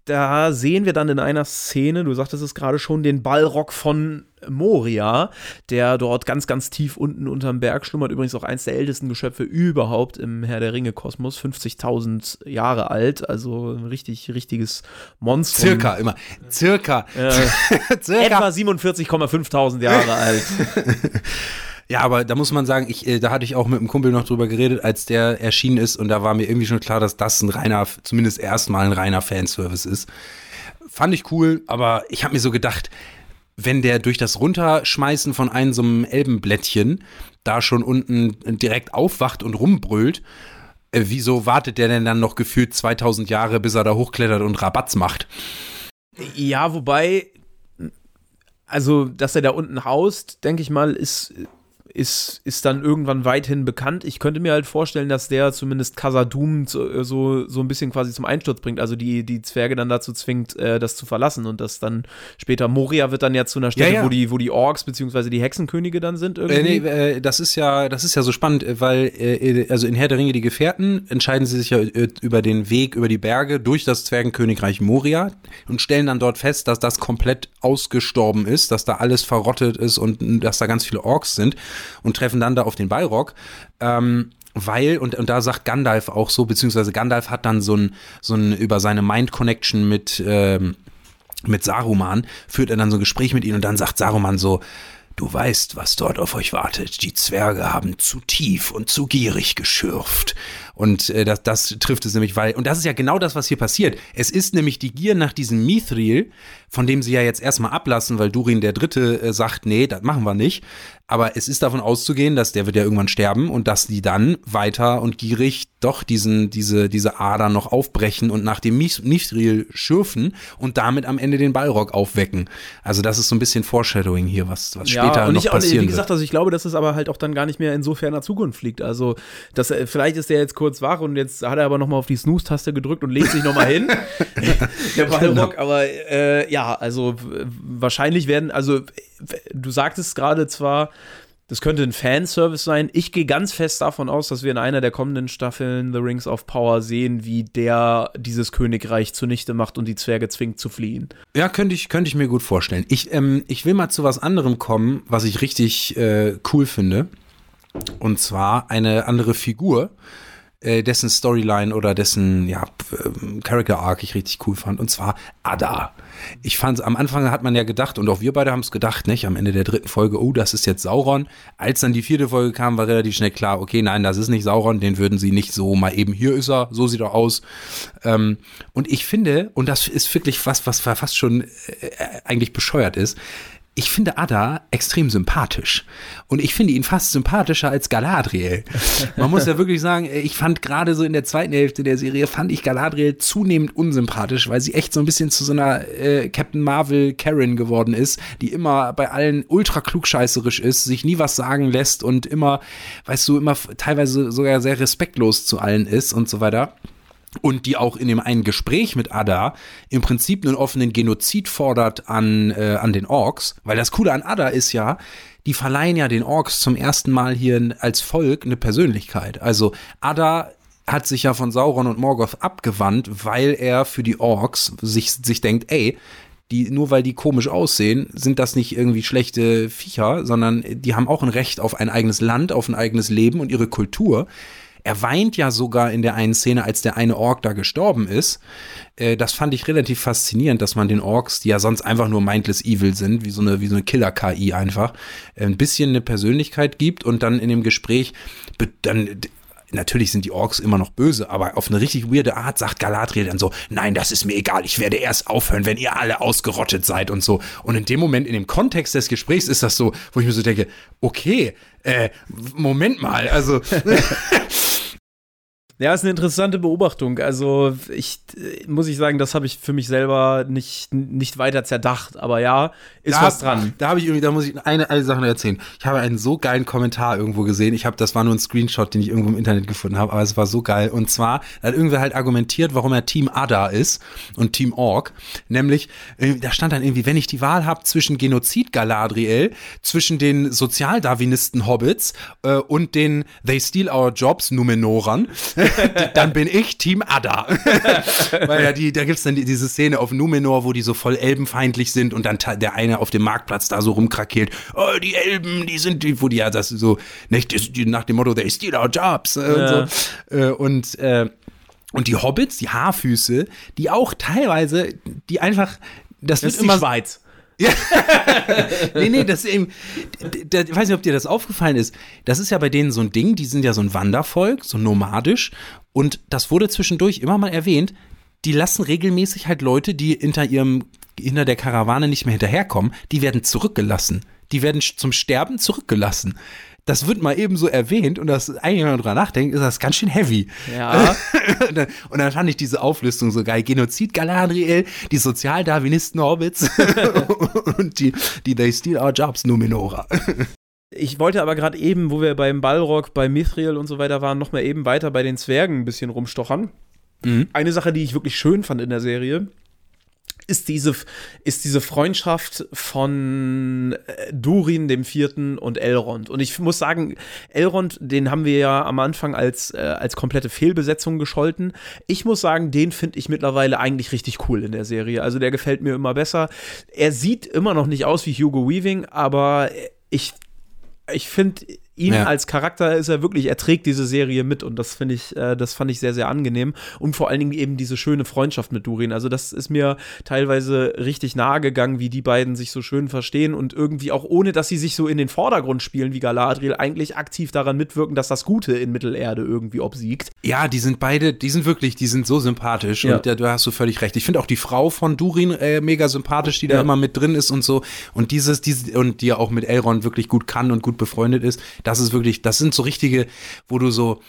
da sehen wir dann in einer Szene, du sagtest es gerade schon, den Ballrock von Moria, der dort ganz, ganz tief unten unterm Berg schlummert. Übrigens auch eins der ältesten Geschöpfe überhaupt im Herr der Ringe-Kosmos. 50.000 Jahre alt, also ein richtig, richtiges Monster. Circa, immer. Circa. Äh, Circa. Etwa 47,5.000 Jahre alt. Ja, aber da muss man sagen, ich, äh, da hatte ich auch mit einem Kumpel noch drüber geredet, als der erschienen ist und da war mir irgendwie schon klar, dass das ein reiner, zumindest erstmal ein reiner Fanservice ist. Fand ich cool, aber ich habe mir so gedacht, wenn der durch das Runterschmeißen von einem so einem Elbenblättchen da schon unten direkt aufwacht und rumbrüllt, äh, wieso wartet der denn dann noch gefühlt 2000 Jahre, bis er da hochklettert und Rabatz macht? Ja, wobei, also, dass er da unten haust, denke ich mal, ist ist, ist dann irgendwann weithin bekannt. Ich könnte mir halt vorstellen, dass der zumindest Casadum so, so, so ein bisschen quasi zum Einsturz bringt, also die, die Zwerge dann dazu zwingt, äh, das zu verlassen und das dann später Moria wird dann ja zu einer Stätte, ja, ja. Wo, die, wo die Orks bzw. die Hexenkönige dann sind irgendwie. Äh, nee, äh, das ist ja, das ist ja so spannend, weil äh, also in Herr der Ringe die Gefährten entscheiden sie sich ja äh, über den Weg über die Berge durch das Zwergenkönigreich Moria und stellen dann dort fest, dass das komplett ausgestorben ist, dass da alles verrottet ist und dass da ganz viele Orks sind und treffen dann da auf den Balrog. Ähm, weil, und, und da sagt Gandalf auch so, beziehungsweise Gandalf hat dann so ein, so ein über seine Mind-Connection mit, ähm, mit Saruman, führt er dann so ein Gespräch mit ihm und dann sagt Saruman so, Du weißt, was dort auf euch wartet. Die Zwerge haben zu tief und zu gierig geschürft. Und äh, das, das trifft es nämlich, weil, und das ist ja genau das, was hier passiert. Es ist nämlich die Gier nach diesem Mithril, von dem sie ja jetzt erstmal ablassen, weil Durin der Dritte äh, sagt, nee, das machen wir nicht. Aber es ist davon auszugehen, dass der wird ja irgendwann sterben und dass die dann weiter und gierig doch diesen, diese, diese Ader noch aufbrechen und nach dem Mithril schürfen und damit am Ende den Ballrock aufwecken. Also das ist so ein bisschen Foreshadowing hier, was, was ja, später und noch ich, passieren Wie gesagt, also ich glaube, dass es aber halt auch dann gar nicht mehr in so ferner Zukunft liegt. Also das, äh, vielleicht ist der jetzt kurz wach und jetzt hat er aber nochmal auf die Snooze-Taste gedrückt und legt sich nochmal hin. der Ballrock, genau. aber äh, ja, also wahrscheinlich werden, also du sagtest gerade zwar, das könnte ein Fanservice sein. Ich gehe ganz fest davon aus, dass wir in einer der kommenden Staffeln The Rings of Power sehen, wie der dieses Königreich zunichte macht und die Zwerge zwingt zu fliehen. Ja, könnte ich, könnte ich mir gut vorstellen. Ich, ähm, ich will mal zu was anderem kommen, was ich richtig äh, cool finde. Und zwar eine andere Figur, äh, dessen Storyline oder dessen ja, äh, Character Arc ich richtig cool fand. Und zwar Ada. Ich fand, am Anfang hat man ja gedacht, und auch wir beide haben es gedacht, nicht? Am Ende der dritten Folge, oh, das ist jetzt Sauron. Als dann die vierte Folge kam, war relativ schnell klar, okay, nein, das ist nicht Sauron, den würden sie nicht so mal eben, hier ist er, so sieht er aus. Ähm, und ich finde, und das ist wirklich was, was fast schon äh, eigentlich bescheuert ist, ich finde Ada extrem sympathisch. Und ich finde ihn fast sympathischer als Galadriel. Man muss ja wirklich sagen, ich fand gerade so in der zweiten Hälfte der Serie, fand ich Galadriel zunehmend unsympathisch, weil sie echt so ein bisschen zu so einer äh, Captain Marvel Karen geworden ist, die immer bei allen ultra klugscheißerisch ist, sich nie was sagen lässt und immer, weißt du, immer teilweise sogar sehr respektlos zu allen ist und so weiter und die auch in dem einen Gespräch mit Ada im Prinzip einen offenen Genozid fordert an, äh, an den Orks. Weil das Coole an Ada ist ja, die verleihen ja den Orks zum ersten Mal hier als Volk eine Persönlichkeit. Also Ada hat sich ja von Sauron und Morgoth abgewandt, weil er für die Orks sich, sich denkt, ey, die, nur weil die komisch aussehen, sind das nicht irgendwie schlechte Viecher, sondern die haben auch ein Recht auf ein eigenes Land, auf ein eigenes Leben und ihre Kultur. Er weint ja sogar in der einen Szene, als der eine Ork da gestorben ist. Äh, das fand ich relativ faszinierend, dass man den Orks, die ja sonst einfach nur mindless evil sind, wie so eine, wie so eine Killer-KI einfach, ein bisschen eine Persönlichkeit gibt und dann in dem Gespräch dann natürlich sind die Orks immer noch böse, aber auf eine richtig weirde Art sagt Galadriel dann so, nein, das ist mir egal, ich werde erst aufhören, wenn ihr alle ausgerottet seid und so. Und in dem Moment, in dem Kontext des Gesprächs ist das so, wo ich mir so denke, okay, äh, Moment mal, also Ja, ist eine interessante Beobachtung. Also, ich muss ich sagen, das habe ich für mich selber nicht, nicht weiter zerdacht. Aber ja, ist da, was dran. Da habe ich irgendwie, da muss ich eine, eine Sache noch erzählen. Ich habe einen so geilen Kommentar irgendwo gesehen. Ich habe, das war nur ein Screenshot, den ich irgendwo im Internet gefunden habe, aber es war so geil. Und zwar hat irgendwer halt argumentiert, warum er Team Ada ist und Team Ork. Nämlich, äh, da stand dann irgendwie, wenn ich die Wahl habe zwischen Genozid Galadriel, zwischen den Sozialdarwinisten Hobbits äh, und den They Steal Our Jobs Numenorern, dann bin ich Team Ada. Weil ja, die, da gibt's dann die, diese Szene auf Numenor, wo die so voll elbenfeindlich sind und dann der eine auf dem Marktplatz da so rumkrakeelt, oh, die Elben, die sind, die, wo die ja das so, nicht, nach dem Motto, they steal our jobs. Äh, ja. Und, so. Äh, und äh, und die Hobbits, die Haarfüße, die auch teilweise, die einfach, das, das wird ist immer. Die Schweiz. Ja. nee, nee, das eben, da, ich weiß nicht, ob dir das aufgefallen ist. Das ist ja bei denen so ein Ding, die sind ja so ein Wandervolk, so nomadisch. Und das wurde zwischendurch immer mal erwähnt. Die lassen regelmäßig halt Leute, die hinter ihrem, hinter der Karawane nicht mehr hinterherkommen, die werden zurückgelassen. Die werden zum Sterben zurückgelassen das wird mal eben so erwähnt und das eigentlich, wenn man drüber nachdenkt, ist das ganz schön heavy. Ja. und dann fand ich diese Auflistung so geil. Genozid Galadriel, die Sozialdarwinisten Hobbits und die, die They Steal Our Jobs Numenora. Ich wollte aber gerade eben, wo wir beim Balrog, bei Mithril und so weiter waren, noch mal eben weiter bei den Zwergen ein bisschen rumstochern. Mhm. Eine Sache, die ich wirklich schön fand in der Serie, ist diese, ist diese Freundschaft von äh, Durin dem Vierten und Elrond. Und ich muss sagen, Elrond, den haben wir ja am Anfang als, äh, als komplette Fehlbesetzung gescholten. Ich muss sagen, den finde ich mittlerweile eigentlich richtig cool in der Serie. Also der gefällt mir immer besser. Er sieht immer noch nicht aus wie Hugo Weaving, aber ich, ich finde ihn ja. als Charakter ist er wirklich, er trägt diese Serie mit und das finde ich, äh, das fand ich sehr, sehr angenehm. Und vor allen Dingen eben diese schöne Freundschaft mit Durin. Also, das ist mir teilweise richtig nahe gegangen, wie die beiden sich so schön verstehen und irgendwie auch ohne, dass sie sich so in den Vordergrund spielen wie Galadriel, eigentlich aktiv daran mitwirken, dass das Gute in Mittelerde irgendwie obsiegt. Ja, die sind beide, die sind wirklich, die sind so sympathisch ja. und da, da hast du völlig recht. Ich finde auch die Frau von Durin äh, mega sympathisch, die da immer mit drin ist und so und dieses, dieses und die ja auch mit Elrond wirklich gut kann und gut befreundet ist das ist wirklich, das sind so richtige, wo du so,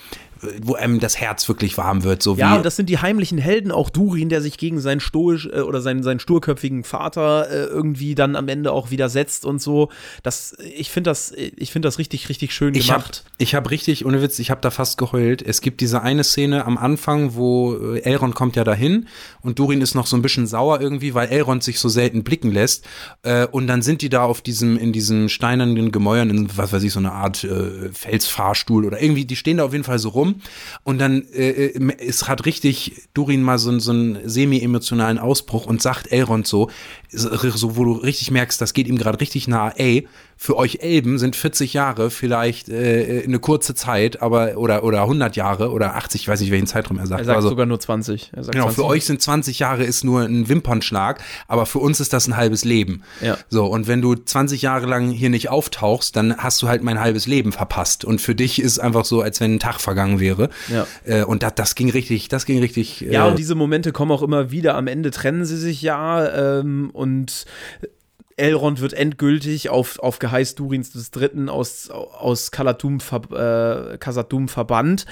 wo einem das Herz wirklich warm wird. So ja, und das sind die heimlichen Helden, auch Durin, der sich gegen seinen stoisch äh, oder seinen, seinen sturköpfigen Vater äh, irgendwie dann am Ende auch widersetzt und so. Das, ich finde das, ich finde das richtig, richtig schön ich gemacht. Hab, ich habe richtig, ohne Witz, ich habe da fast geheult. Es gibt diese eine Szene am Anfang, wo äh, Elrond kommt ja dahin und Durin ist noch so ein bisschen sauer irgendwie, weil Elrond sich so selten blicken lässt. Äh, und dann sind die da auf diesem, in diesen steinernen Gemäuern, in was weiß ich, so eine Art äh, Felsfahrstuhl oder irgendwie, die stehen da auf jeden Fall so rum rum und dann äh, äh, es hat richtig Durin mal so, so einen semi-emotionalen Ausbruch und sagt Elrond so, so, wo du richtig merkst, das geht ihm gerade richtig nah, ey, für euch Elben sind 40 Jahre vielleicht äh, eine kurze Zeit, aber oder oder 100 Jahre oder 80, ich weiß nicht, welchen Zeitraum er sagt. Er sagt also, sogar nur 20. genau, 20. für euch sind 20 Jahre ist nur ein Wimpernschlag, aber für uns ist das ein halbes Leben. Ja. So, und wenn du 20 Jahre lang hier nicht auftauchst, dann hast du halt mein halbes Leben verpasst. Und für dich ist einfach so, als wenn ein Tag vergangen wäre. Ja. Äh, und das, das ging richtig, das ging richtig. Äh, ja, und diese Momente kommen auch immer wieder. Am Ende trennen sie sich ja ähm, und Elrond wird endgültig auf, auf Geheiß Durins des Dritten aus, aus Kalatum, ver, äh, Kasatum verbannt.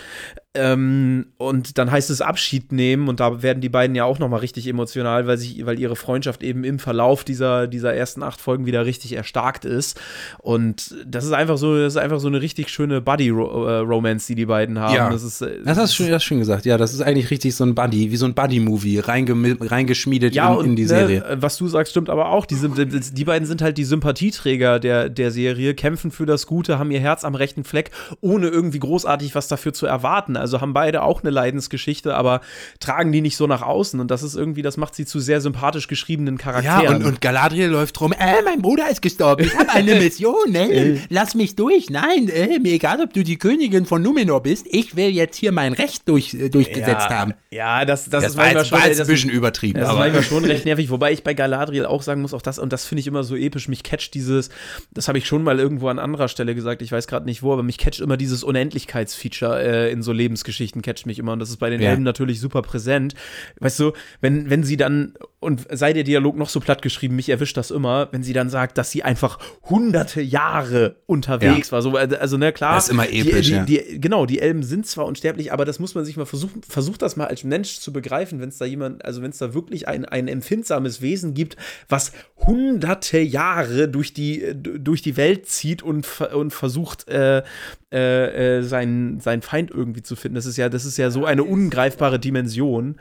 Ähm, und dann heißt es Abschied nehmen und da werden die beiden ja auch nochmal richtig emotional, weil, sich, weil ihre Freundschaft eben im Verlauf dieser, dieser ersten acht Folgen wieder richtig erstarkt ist. Und das ist einfach so, das ist einfach so eine richtig schöne Buddy-Romance, die die beiden haben. Ja. Das, ist, äh, das hast du schön, das schön gesagt. Ja, das ist eigentlich richtig so ein Buddy, wie so ein Buddy-Movie, reingeschmiedet ja, in, in die ne, Serie. Ne, was du sagst, stimmt aber auch. Die, die beiden sind halt die Sympathieträger der, der Serie, kämpfen für das Gute, haben ihr Herz am rechten Fleck, ohne irgendwie großartig was dafür zu erwarten. Also also haben beide auch eine Leidensgeschichte, aber tragen die nicht so nach außen. Und das ist irgendwie, das macht sie zu sehr sympathisch geschriebenen Charakteren. Ja, und, und Galadriel läuft rum, äh, mein Bruder ist gestorben, ich habe eine Mission? Äh. Lass mich durch. Nein, äh, mir egal, ob du die Königin von Numenor bist, ich will jetzt hier mein Recht durch, äh, durchgesetzt ja, haben. Ja, das, das, das ist manchmal schon ein bisschen übertrieben. Das aber. ist manchmal schon recht nervig, wobei ich bei Galadriel auch sagen muss, auch das, und das finde ich immer so episch, mich catcht dieses, das habe ich schon mal irgendwo an anderer Stelle gesagt, ich weiß gerade nicht wo, aber mich catcht immer dieses Unendlichkeitsfeature äh, in so Lebensgeschichten, catcht mich immer und das ist bei den ja. Elben natürlich super präsent. Weißt du, wenn, wenn sie dann, und sei der Dialog noch so platt geschrieben, mich erwischt das immer, wenn sie dann sagt, dass sie einfach hunderte Jahre unterwegs ja. war. So, also, ne, klar. Das ist immer episch, die, ja. die, genau, die Elben sind zwar unsterblich, aber das muss man sich mal versuchen, versucht das mal als Mensch zu begreifen, wenn es da jemand, also wenn es da wirklich ein, ein empfindsames Wesen gibt, was hunderte Jahre durch die, durch die Welt zieht und, und versucht, äh, äh, äh, seinen, seinen Feind irgendwie zu finden. Das ist ja, das ist ja so eine ungreifbare Dimension.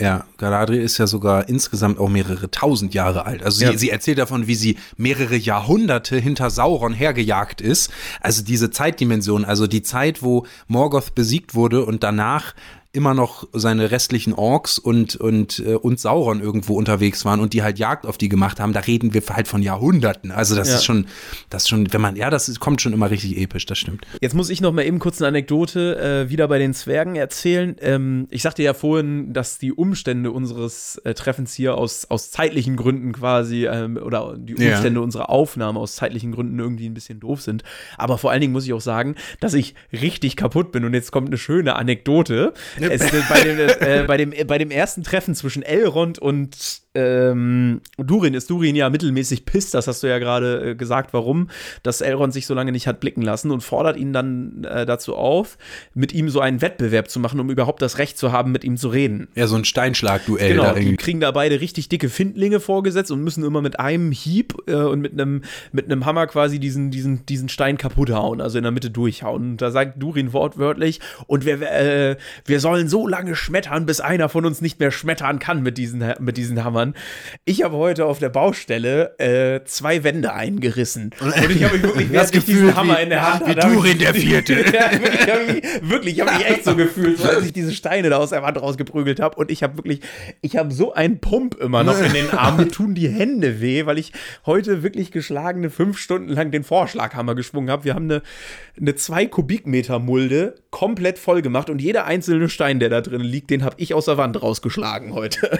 Ja, Galadriel ist ja sogar insgesamt auch mehrere tausend Jahre alt. Also sie, ja. sie erzählt davon, wie sie mehrere Jahrhunderte hinter Sauron hergejagt ist. Also diese Zeitdimension, also die Zeit, wo Morgoth besiegt wurde und danach immer noch seine restlichen Orks und, und, äh, und Sauron irgendwo unterwegs waren und die halt Jagd auf die gemacht haben, da reden wir halt von Jahrhunderten. Also das ja. ist schon, das ist schon, wenn man, ja, das kommt schon immer richtig episch, das stimmt. Jetzt muss ich noch mal eben kurz eine Anekdote äh, wieder bei den Zwergen erzählen. Ähm, ich sagte ja vorhin, dass die Umstände unseres äh, Treffens hier aus, aus zeitlichen Gründen quasi ähm, oder die Umstände ja. unserer Aufnahme aus zeitlichen Gründen irgendwie ein bisschen doof sind. Aber vor allen Dingen muss ich auch sagen, dass ich richtig kaputt bin. Und jetzt kommt eine schöne Anekdote. Es, äh, bei, dem, äh, bei, dem, bei dem ersten Treffen zwischen Elrond und ähm, Durin ist Durin ja mittelmäßig pisst, das hast du ja gerade äh, gesagt, warum, dass Elrond sich so lange nicht hat blicken lassen und fordert ihn dann äh, dazu auf, mit ihm so einen Wettbewerb zu machen, um überhaupt das Recht zu haben, mit ihm zu reden. Ja, so ein Steinschlag-Duell. Genau, da die kriegen da beide richtig dicke Findlinge vorgesetzt und müssen immer mit einem Hieb äh, und mit einem mit einem Hammer quasi diesen, diesen, diesen Stein kaputt hauen, also in der Mitte durchhauen. Und da sagt Durin wortwörtlich, und wir, äh, wir sollen so lange schmettern, bis einer von uns nicht mehr schmettern kann mit diesen, mit diesen Hammern. Mann. Ich habe heute auf der Baustelle äh, zwei Wände eingerissen. Und ich habe mich wirklich, das Gefühl, diesen Hammer in der Hand wie Durin der Vierte. ja, wirklich, hab ich, wirklich, ich habe mich echt so gefühlt, so, als ich diese Steine da aus der Wand rausgeprügelt habe. Und ich habe wirklich, ich habe so einen Pump immer noch in den Armen. Mir tun die Hände weh, weil ich heute wirklich geschlagene fünf Stunden lang den Vorschlaghammer geschwungen habe. Wir haben eine, eine zwei Kubikmeter Mulde komplett voll gemacht und jeder einzelne Stein, der da drin liegt, den habe ich aus der Wand rausgeschlagen heute.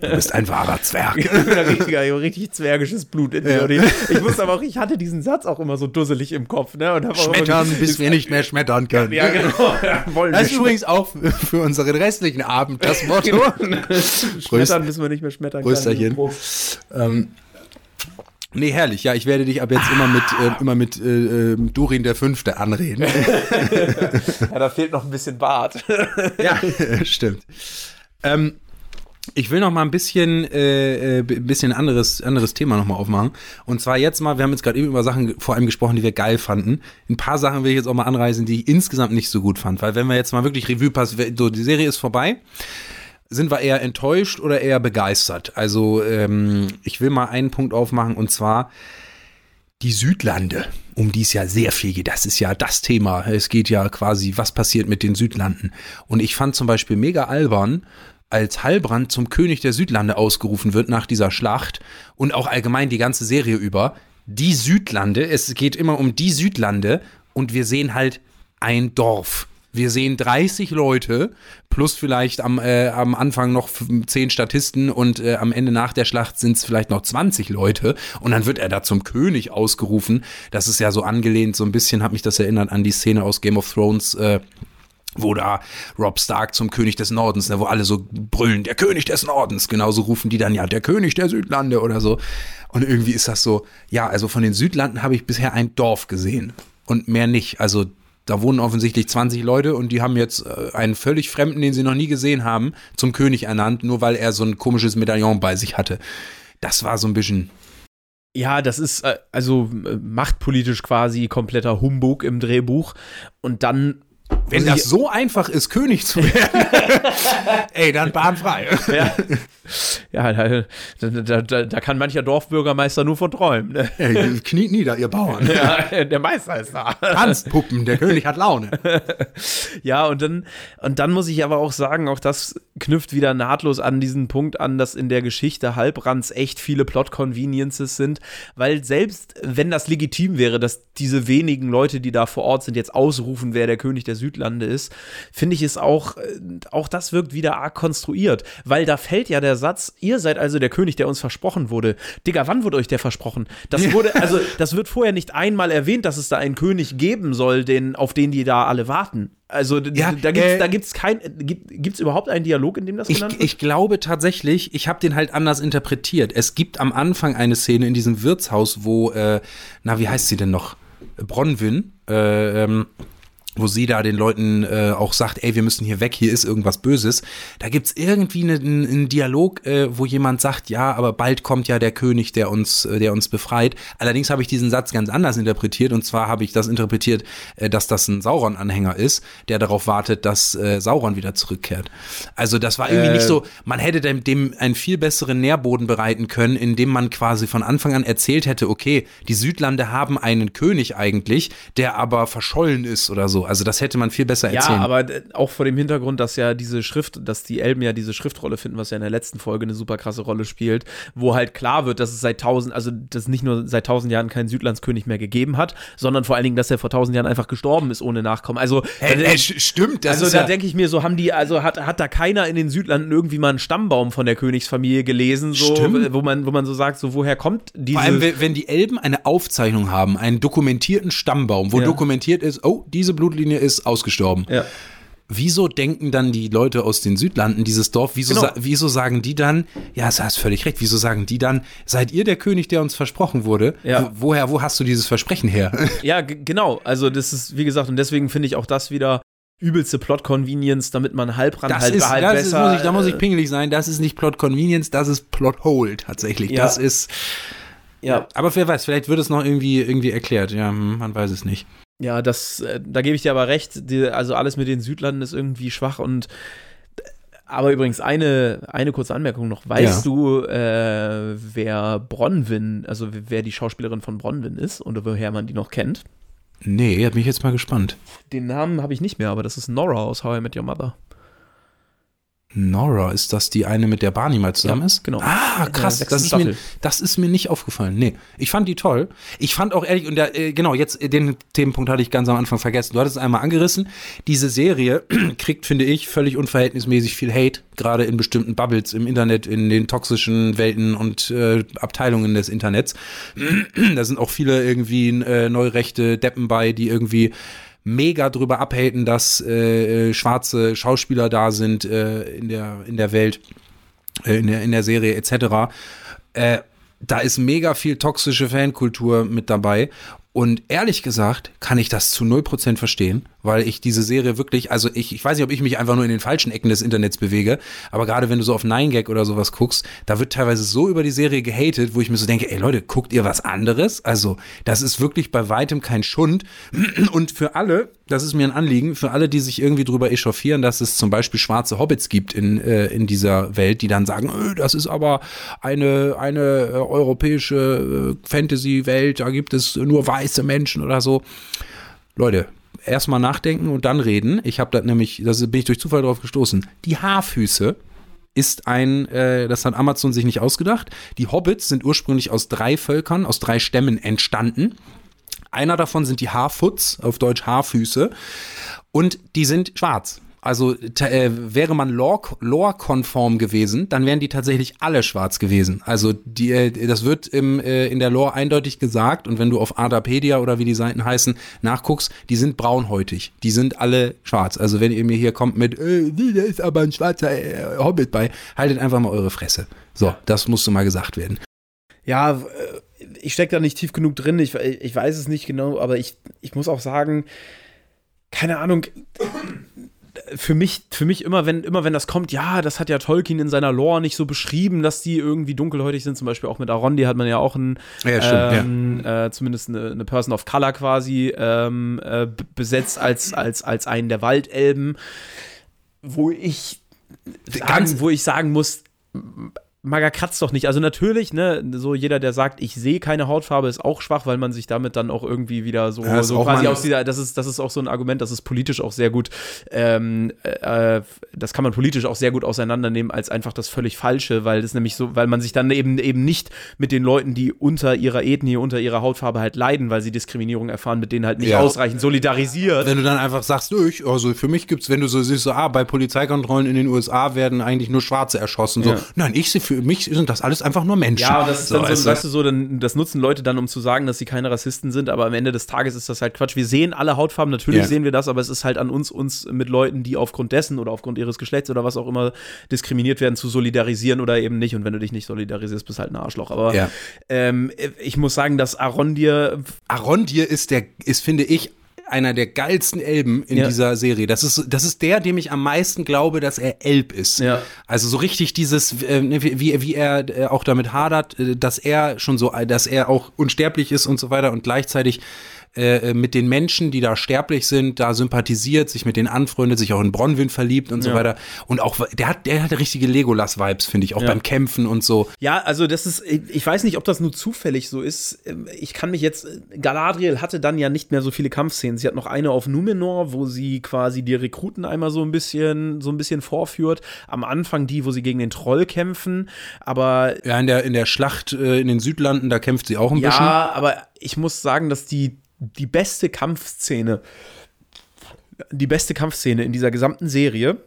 Du bist ein wahrer Zwerg. ich bin ein richtiger, richtig zwergisches Blut in mir. Ja. Ich wusste aber auch, ich hatte diesen Satz auch immer so dusselig im Kopf. Ne? Und schmettern, immer, bis wir nicht mehr schmettern können. Ja, genau. das ist übrigens auch für unseren restlichen Abend das Motto. schmettern, bis wir nicht mehr schmettern können. Ähm, Nee, herrlich. Ja, ich werde dich ab jetzt immer mit, äh, immer mit äh, äh Durin der Fünfte anreden. ja, da fehlt noch ein bisschen Bart. ja, stimmt. Ähm, ich will noch mal ein bisschen, äh, ein äh, bisschen anderes, anderes Thema noch mal aufmachen. Und zwar jetzt mal, wir haben jetzt gerade eben über Sachen vor allem gesprochen, die wir geil fanden. Ein paar Sachen will ich jetzt auch mal anreisen, die ich insgesamt nicht so gut fand. Weil wenn wir jetzt mal wirklich Revue passen, so die Serie ist vorbei sind wir eher enttäuscht oder eher begeistert? Also ähm, ich will mal einen Punkt aufmachen und zwar die Südlande, um die es ja sehr viel geht. Das ist ja das Thema. Es geht ja quasi, was passiert mit den Südlanden. Und ich fand zum Beispiel mega albern, als Heilbrand zum König der Südlande ausgerufen wird nach dieser Schlacht und auch allgemein die ganze Serie über. Die Südlande, es geht immer um die Südlande und wir sehen halt ein Dorf wir sehen 30 Leute plus vielleicht am, äh, am Anfang noch 10 Statisten und äh, am Ende nach der Schlacht sind es vielleicht noch 20 Leute und dann wird er da zum König ausgerufen. Das ist ja so angelehnt, so ein bisschen hat mich das erinnert an die Szene aus Game of Thrones. Äh, wo da Rob Stark zum König des Nordens, ne, wo alle so brüllen, der König des Nordens, genauso rufen die dann ja, der König der Südlande oder so. Und irgendwie ist das so, ja, also von den Südlanden habe ich bisher ein Dorf gesehen und mehr nicht. Also da wohnen offensichtlich 20 Leute und die haben jetzt äh, einen völlig Fremden, den sie noch nie gesehen haben, zum König ernannt, nur weil er so ein komisches Medaillon bei sich hatte. Das war so ein bisschen. Ja, das ist äh, also äh, machtpolitisch quasi kompletter Humbug im Drehbuch. Und dann wenn das so einfach ist, König zu werden, ey, dann bahnfrei. ja, ja da, da, da, kann mancher Dorfbürgermeister nur von träumen. Ne? Ey, kniet nieder, ihr Bauern. Ja, der Meister ist da. Tanzpuppen, der König hat Laune. ja, und dann, und dann muss ich aber auch sagen, auch das knüpft wieder nahtlos an diesen Punkt an, dass in der Geschichte Halbrands echt viele Plot-Conveniences sind, weil selbst wenn das legitim wäre, dass diese wenigen Leute, die da vor Ort sind, jetzt ausrufen, wer der König der der Südlande ist, finde ich es auch, äh, auch das wirkt wieder arg konstruiert, weil da fällt ja der Satz, ihr seid also der König, der uns versprochen wurde. Digga, wann wurde euch der versprochen? Das wurde, also, das wird vorher nicht einmal erwähnt, dass es da einen König geben soll, den, auf den die da alle warten. Also ja, da gibt es äh, da gibt's kein, gibt es überhaupt einen Dialog, in dem das genannt ich, wird? Ich glaube tatsächlich, ich habe den halt anders interpretiert. Es gibt am Anfang eine Szene in diesem Wirtshaus, wo, äh, na, wie heißt sie denn noch? Bronwyn, äh, ähm, wo sie da den Leuten äh, auch sagt, ey, wir müssen hier weg, hier ist irgendwas Böses. Da gibt's irgendwie einen, einen Dialog, äh, wo jemand sagt, ja, aber bald kommt ja der König, der uns, äh, der uns befreit. Allerdings habe ich diesen Satz ganz anders interpretiert und zwar habe ich das interpretiert, äh, dass das ein Sauron-Anhänger ist, der darauf wartet, dass äh, Sauron wieder zurückkehrt. Also das war irgendwie nicht so, man hätte dem, dem einen viel besseren Nährboden bereiten können, indem man quasi von Anfang an erzählt hätte, okay, die Südlande haben einen König eigentlich, der aber verschollen ist oder so. So, also das hätte man viel besser erzählen. Ja, aber auch vor dem Hintergrund, dass ja diese Schrift, dass die Elben ja diese Schriftrolle finden, was ja in der letzten Folge eine super krasse Rolle spielt, wo halt klar wird, dass es seit tausend, also dass es nicht nur seit tausend Jahren keinen Südlandskönig mehr gegeben hat, sondern vor allen Dingen, dass er vor tausend Jahren einfach gestorben ist ohne Nachkommen. Also, hey, äh, stimmt, das also da ja denke ich mir so, haben die, also hat, hat da keiner in den Südlanden irgendwie mal einen Stammbaum von der Königsfamilie gelesen, so, stimmt. wo man, wo man so sagt, so woher kommt diese. Vor allem, wenn die Elben eine Aufzeichnung haben, einen dokumentierten Stammbaum, wo ja. dokumentiert ist, oh, diese Blutlinie ist ausgestorben. Ja. Wieso denken dann die Leute aus den Südlanden dieses Dorf, wieso, genau. sa wieso sagen die dann, ja, du hast völlig recht, wieso sagen die dann, seid ihr der König, der uns versprochen wurde? Ja. Wo, woher, wo hast du dieses Versprechen her? Ja, genau. Also das ist, wie gesagt, und deswegen finde ich auch das wieder übelste Plot-Convenience, damit man Halbrand das halt ist, halt das besser. Ist, muss ich, da muss ich pingelig sein, das ist nicht Plot-Convenience, das ist Plot-Hole tatsächlich. Ja. Das ist ja. Aber wer weiß, vielleicht wird es noch irgendwie, irgendwie erklärt. Ja, hm, man weiß es nicht. Ja, das, äh, da gebe ich dir aber recht. Die, also alles mit den Südlanden ist irgendwie schwach und aber übrigens eine, eine kurze Anmerkung noch. Weißt ja. du, äh, wer Bronwyn, also wer die Schauspielerin von Bronwyn ist oder woher man die noch kennt? Nee, hat mich jetzt mal gespannt. Den Namen habe ich nicht mehr, aber das ist Nora aus How I Met Your Mother. Nora, ist das die eine, mit der Barney mal zusammen ja, ist? Genau. Ah, krass. Das ist, mir, das ist mir nicht aufgefallen. Nee. Ich fand die toll. Ich fand auch ehrlich, und der, äh, genau, jetzt äh, den Themenpunkt hatte ich ganz am Anfang vergessen. Du hattest es einmal angerissen. Diese Serie kriegt, finde ich, völlig unverhältnismäßig viel Hate, gerade in bestimmten Bubbles im Internet, in den toxischen Welten und äh, Abteilungen des Internets. da sind auch viele irgendwie äh, neurechte Deppen bei, die irgendwie mega drüber abhaten, dass äh, äh, schwarze Schauspieler da sind äh, in, der, in der Welt, äh, in, der, in der Serie etc. Äh, da ist mega viel toxische Fankultur mit dabei. Und ehrlich gesagt kann ich das zu 0% verstehen weil ich diese Serie wirklich, also ich, ich weiß nicht, ob ich mich einfach nur in den falschen Ecken des Internets bewege, aber gerade wenn du so auf 9gag oder sowas guckst, da wird teilweise so über die Serie gehatet, wo ich mir so denke, ey Leute, guckt ihr was anderes? Also, das ist wirklich bei weitem kein Schund. Und für alle, das ist mir ein Anliegen, für alle, die sich irgendwie drüber echauffieren, dass es zum Beispiel schwarze Hobbits gibt in, äh, in dieser Welt, die dann sagen, öh, das ist aber eine, eine äh, europäische äh, Fantasy-Welt, da gibt es nur weiße Menschen oder so. Leute, erstmal nachdenken und dann reden. Ich habe da nämlich, da bin ich durch Zufall drauf gestoßen. Die Haarfüße ist ein, äh, das hat Amazon sich nicht ausgedacht. Die Hobbits sind ursprünglich aus drei Völkern, aus drei Stämmen entstanden. Einer davon sind die Haarfuts, auf Deutsch Haarfüße. Und die sind schwarz. Also äh, wäre man Lore-konform gewesen, dann wären die tatsächlich alle schwarz gewesen. Also die, äh, das wird im, äh, in der Lore eindeutig gesagt und wenn du auf Adapedia oder wie die Seiten heißen nachguckst, die sind braunhäutig. Die sind alle schwarz. Also wenn ihr mir hier kommt mit, äh, da ist aber ein schwarzer äh, Hobbit bei, haltet einfach mal eure Fresse. So, das musste mal gesagt werden. Ja, äh, ich stecke da nicht tief genug drin. Ich, ich weiß es nicht genau, aber ich, ich muss auch sagen, keine Ahnung für mich, für mich immer, wenn, immer wenn das kommt, ja, das hat ja Tolkien in seiner Lore nicht so beschrieben, dass die irgendwie dunkelhäutig sind. Zum Beispiel auch mit Arondi hat man ja auch einen, ja, stimmt, ähm, ja. äh, zumindest eine, eine, Person of Color quasi ähm, äh, besetzt als, als, als einen der Waldelben, wo ich sagen, wo ich sagen muss, Maga kratzt doch nicht. Also natürlich, ne, so jeder, der sagt, ich sehe keine Hautfarbe, ist auch schwach, weil man sich damit dann auch irgendwie wieder so, ja, so quasi aus dieser, das ist, das ist auch so ein Argument, das ist politisch auch sehr gut, ähm, äh, das kann man politisch auch sehr gut auseinandernehmen als einfach das völlig Falsche, weil das nämlich so, weil man sich dann eben eben nicht mit den Leuten, die unter ihrer Ethnie, unter ihrer Hautfarbe halt leiden, weil sie Diskriminierung erfahren, mit denen halt nicht ja. ausreichend solidarisiert. Wenn du dann einfach sagst, ich, also für mich gibt's, wenn du so siehst, so, ah, bei Polizeikontrollen in den USA werden eigentlich nur Schwarze erschossen, so, ja. nein, ich sehe für für mich sind das alles einfach nur Menschen. Ja, das ist so, dann so, weißt du, so, dann, das nutzen Leute dann, um zu sagen, dass sie keine Rassisten sind, aber am Ende des Tages ist das halt Quatsch. Wir sehen alle Hautfarben, natürlich ja. sehen wir das, aber es ist halt an uns, uns mit Leuten, die aufgrund dessen oder aufgrund ihres Geschlechts oder was auch immer diskriminiert werden, zu solidarisieren oder eben nicht. Und wenn du dich nicht solidarisierst, bist du halt ein Arschloch. Aber ja. ähm, ich muss sagen, dass Arondir. Arondir ist der, ist, finde ich, einer der geilsten Elben in ja. dieser Serie. Das ist, das ist der, dem ich am meisten glaube, dass er Elb ist. Ja. Also so richtig dieses, äh, wie, wie er äh, auch damit hadert, äh, dass er schon so, dass er auch unsterblich ist und so weiter und gleichzeitig äh, mit den Menschen, die da sterblich sind, da sympathisiert, sich mit denen anfreundet, sich auch in Bronwyn verliebt und so Ja. weiter. Und auch, der hat, der hat richtige Legolas-Vibes, finde ich, auch Ja. beim Kämpfen und so. Ja, also das ist, ich weiß nicht, ob das nur zufällig so ist. Ich kann mich jetzt, Galadriel hatte dann ja nicht mehr so viele Kampfszenen. Sie hat noch eine auf Numenor, wo sie quasi die Rekruten einmal so ein bisschen, so ein bisschen vorführt. Am Anfang die, wo sie gegen den Troll kämpfen. Aber Ja, in der, in der Schlacht äh, in den Südlanden, da kämpft sie auch ein bisschen. ja, aber ich muss sagen, dass die, die beste Kampfszene, die beste Kampfszene in dieser gesamten Serie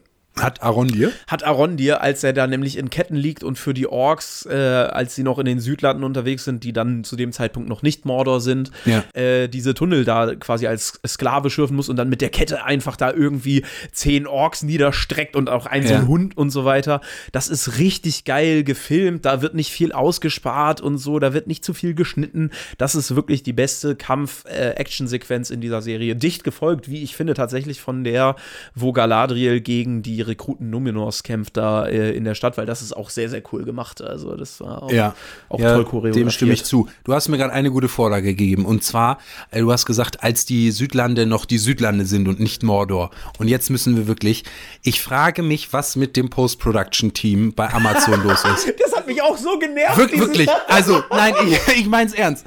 Hat Arondir. hat Arondir, als er da nämlich in Ketten liegt und für die Orks, äh, als sie noch in den Südlanden unterwegs sind, die dann zu dem Zeitpunkt noch nicht Mordor sind, Ja. äh, diese Tunnel da quasi als Sklave schürfen muss und dann mit der Kette einfach da irgendwie zehn Orks niederstreckt und auch ein so Ja. ein Hund und so weiter. Das ist richtig geil gefilmt, da wird nicht viel ausgespart und so, da wird nicht zu viel geschnitten. Das ist wirklich die beste Kampf-Action-Sequenz in dieser Serie. Dicht gefolgt, wie ich finde, tatsächlich von der, wo Galadriel gegen die Rekruten Numenors kämpft da äh, in der Stadt, weil das ist auch sehr, sehr cool gemacht. Also das war auch, Ja, auch ja, toll choreografiert. Dem stimme ich zu. Du hast mir gerade eine gute Vorlage gegeben. Und zwar, äh, du hast gesagt, als die Südlande noch die Südlande sind und nicht Mordor. Und jetzt müssen wir wirklich, ich frage mich, was mit dem Post-Production-Team bei Amazon los ist. Das hat mich auch so genervt. Wir, wirklich, also nein, ich, ich meine es ernst.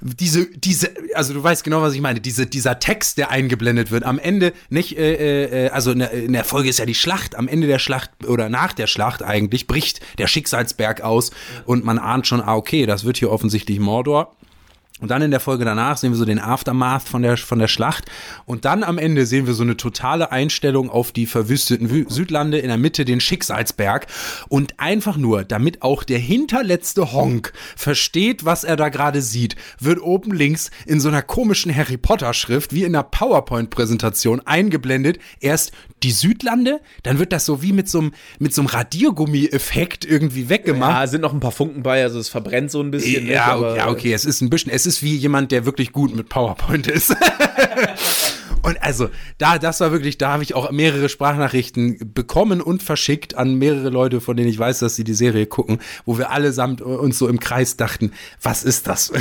Diese, diese, also du weißt genau, was ich meine. Diese, dieser Text, der eingeblendet wird, am Ende nicht, äh, äh, also in der, in der Folge ist ja die Schlacht. Am Ende der Schlacht oder nach der Schlacht eigentlich bricht der Schicksalsberg aus und man ahnt schon, ah okay, das wird hier offensichtlich Mordor. Und dann in der Folge danach sehen wir so den Aftermath von der, von der Schlacht. Und dann am Ende sehen wir so eine totale Einstellung auf die verwüsteten Wü Südlande, in der Mitte den Schicksalsberg. Und einfach nur, damit auch der hinterletzte Honk versteht, was er da gerade sieht, wird oben links in so einer komischen Harry Potter Schrift, wie in einer PowerPoint-Präsentation eingeblendet, erst die Südlande, dann wird das so wie mit so einem, mit so einem Radiergummi-Effekt irgendwie weggemacht. Ja, sind noch ein paar Funken bei, also es verbrennt so ein bisschen. nicht, Ja, aber- ja, okay, es ist ein bisschen, es ist wie jemand, der wirklich gut mit PowerPoint ist. Und also, da, das war wirklich, da habe ich auch mehrere Sprachnachrichten bekommen und verschickt an mehrere Leute, von denen ich weiß, dass sie die Serie gucken, wo wir allesamt uns so im Kreis dachten, was ist das?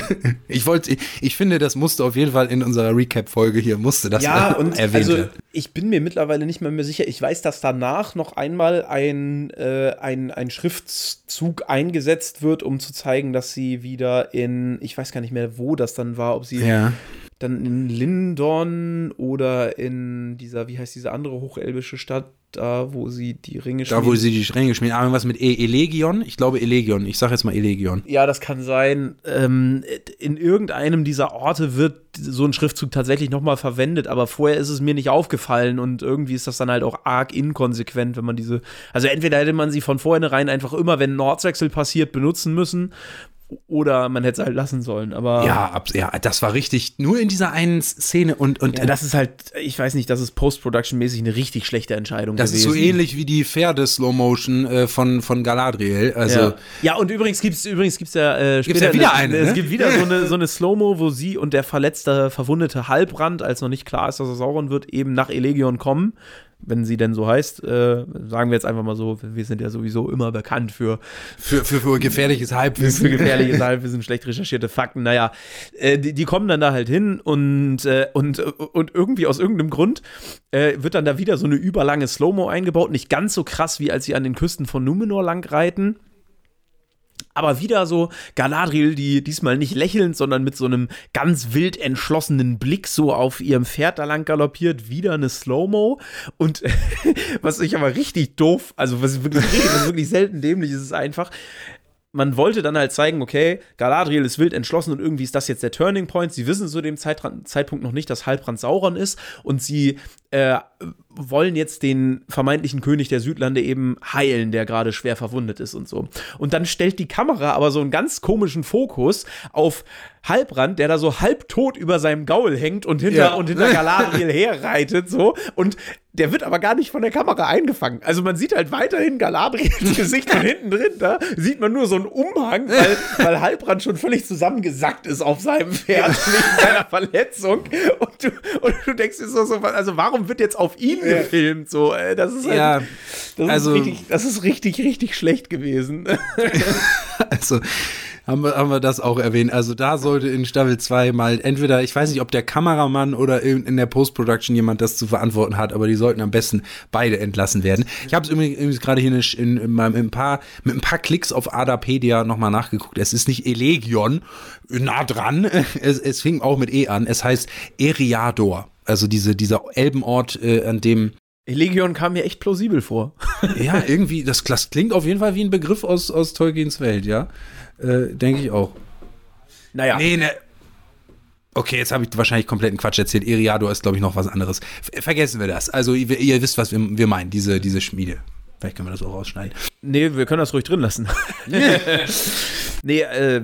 ich wollte, ich, ich finde, das musste auf jeden Fall in unserer Recap-Folge hier, musste das Ja, und erwähnt also werden. ich bin mir mittlerweile nicht mehr, mehr sicher. Ich weiß, dass danach noch einmal ein, äh, ein, ein Schriftzug eingesetzt wird, um zu zeigen, dass sie wieder in, ich weiß gar nicht mehr, wo das dann war, ob sie Ja. Dann in Lindon oder in dieser, wie heißt diese andere hochelbische Stadt, da wo sie die Ringe Da, wo schmieden. sie die Stränge geschmiert haben, was mit e Elegion? Ich glaube Elegion. Ich sage jetzt mal Elegion. Ja, das kann sein. Ähm, in irgendeinem dieser Orte wird so ein Schriftzug tatsächlich nochmal verwendet, aber vorher ist es mir nicht aufgefallen und irgendwie ist das dann halt auch arg inkonsequent, wenn man diese. Also entweder hätte man sie von vornherein einfach immer, wenn ein Ortswechsel passiert, benutzen müssen. Oder man hätte es halt lassen sollen, aber Ja, ab, ja, das war richtig, nur in dieser einen Szene und, und Ja, das ist halt, ich weiß nicht, das ist Post-Production-mäßig eine richtig schlechte Entscheidung Das ist gewesen. so ähnlich wie die Pferde-Slow-Motion äh, von, von Galadriel. Also, ja. ja, und übrigens gibt es übrigens gibt's ja, äh, Gibt's später ja wieder eine, Es ne? gibt wieder so eine, so eine Slow-Mo, wo sie und der verletzte, verwundete Halbrand, als noch nicht klar ist, dass er Sauron wird, eben nach Elegion kommen. Wenn sie denn so heißt, äh, sagen wir jetzt einfach mal so, wir sind ja sowieso immer bekannt für, für, für, für gefährliches für Halbwissen. gefährliche Halbwissen, schlecht recherchierte Fakten. Naja, äh, die, die kommen dann da halt hin und, äh, und, und irgendwie aus irgendeinem Grund äh, wird dann da wieder so eine überlange Slow-Mo eingebaut. Nicht ganz so krass, wie als sie an den Küsten von Numenor lang reiten. Aber wieder so Galadriel, die diesmal nicht lächelnd, sondern mit so einem ganz wild entschlossenen Blick so auf ihrem Pferd da lang galoppiert, wieder eine Slow-Mo. Und was ich aber richtig doof, also was wirklich, was wirklich selten dämlich ist, ist einfach, man wollte dann halt zeigen, okay, Galadriel ist wild entschlossen und irgendwie ist das jetzt der Turning Point. Sie wissen zu dem Zeitrand, Zeitpunkt noch nicht, dass Halbrand Sauron ist und sie äh, wollen jetzt den vermeintlichen König der Südlande eben heilen, der gerade schwer verwundet ist und so. Und dann stellt die Kamera aber so einen ganz komischen Fokus auf Halbrand, der da so halbtot über seinem Gaul hängt und hinter, Ja. und hinter Galadriel herreitet, so. Und der wird aber gar nicht von der Kamera eingefangen. Also man sieht halt weiterhin Galadriels Gesicht und hinten drin, da sieht man nur so einen Umhang, weil, weil Halbrand schon völlig zusammengesackt ist auf seinem Pferd wegen seiner Verletzung. Und du, und du denkst dir so, so, also warum wird jetzt auf ihn gefilmt? So, äh, das ist halt, Ja, das, also- ist richtig, das ist richtig, richtig schlecht gewesen. Also, haben wir, haben wir das auch erwähnt. Also da sollte in Staffel 2 mal entweder, ich weiß nicht, ob der Kameramann oder in, in der Post-Production jemand das zu verantworten hat, aber die sollten am besten beide entlassen werden. Ich habe es übrigens gerade hier in, in, meinem, in ein paar, mit ein paar Klicks auf Adapedia nochmal nachgeguckt. Es ist nicht Elegion, nah dran. Es, es fing auch mit E an. Es heißt Eriador. Also diese, dieser Elbenort, äh, an dem Legion kam mir echt plausibel vor. ja, irgendwie, das, das, klingt auf jeden Fall wie ein Begriff aus, aus Tolkiens Welt, ja. Äh, Denke ich auch. Naja. Nee, ne. Okay, jetzt habe ich wahrscheinlich kompletten Quatsch erzählt. Eriado ist, glaube ich, noch was anderes. Vergessen wir das. Also, ihr, ihr wisst, was wir, wir meinen, diese, diese Schmiede. Vielleicht können wir das auch rausschneiden. Nee, wir können das ruhig drin lassen. nee, äh,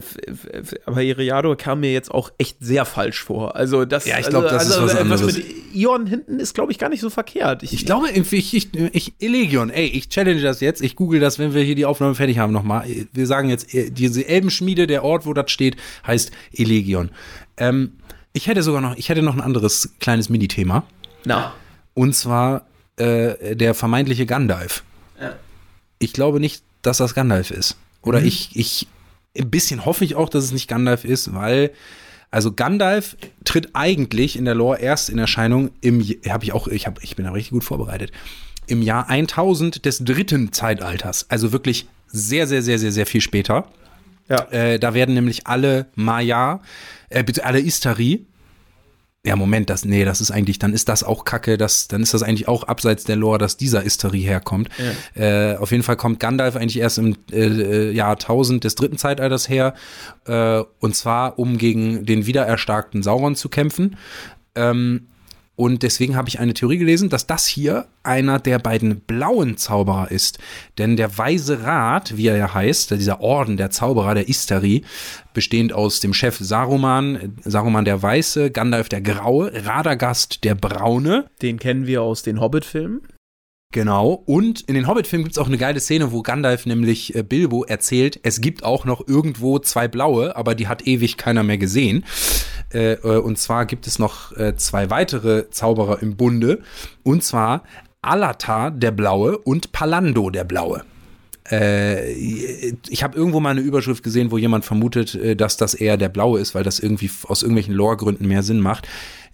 aber Iriado kam mir jetzt auch echt sehr falsch vor. Also das, ja, ich glaube, also, das also, ist was anderes. Was mit Ion hinten ist, glaube ich, gar nicht so verkehrt. Ich, ich glaube, ich, ich, ich, Elegion, ey, ich challenge das jetzt. Ich google das, wenn wir hier die Aufnahme fertig haben nochmal. Wir sagen jetzt, äh, diese Elbenschmiede, der Ort, wo das steht, heißt Elegion. Ähm, ich hätte sogar noch, ich hätte noch ein anderes kleines Minithema. Na. Und zwar äh, der vermeintliche Gandalf. Ich glaube nicht, dass das Gandalf ist. Oder mhm. ich, ich, ein bisschen hoffe ich auch, dass es nicht Gandalf ist, weil, also Gandalf tritt eigentlich in der Lore erst in Erscheinung im, habe ich auch, ich, hab, ich bin da richtig gut vorbereitet, im Jahr 1000 des dritten Zeitalters. Also wirklich sehr, sehr, sehr, sehr, sehr viel später. Ja. Äh, da werden nämlich alle Maya, äh, alle Istari, ja, Moment, das, nee, das ist eigentlich, dann ist das auch Kacke, das, dann ist das eigentlich auch abseits der Lore, dass dieser Istari herkommt. Ja. Äh, auf jeden Fall kommt Gandalf eigentlich erst im äh, äh Jahr 1000 des dritten Zeitalters her, äh, und zwar um gegen den wiedererstarkten Sauron zu kämpfen. Ähm, und deswegen habe ich eine Theorie gelesen, dass das hier einer der beiden blauen Zauberer ist. Denn der Weise Rat, wie er ja heißt, dieser Orden der Zauberer, der Istari, bestehend aus dem Chef Saruman, Saruman der Weiße, Gandalf der Graue, Radagast der Braune. Den kennen wir aus den Hobbit-Filmen. Genau. Und in den Hobbit-Filmen gibt es auch eine geile Szene, wo Gandalf nämlich äh, Bilbo erzählt, es gibt auch noch irgendwo zwei blaue, aber die hat ewig keiner mehr gesehen. Äh, äh, und zwar gibt es noch äh, zwei weitere Zauberer im Bunde. Und zwar Alatar der Blaue und Palando der Blaue. Äh, ich habe irgendwo mal eine Überschrift gesehen, wo jemand vermutet, äh, dass das eher der Blaue ist, weil das irgendwie aus irgendwelchen Lore-Gründen mehr Sinn macht.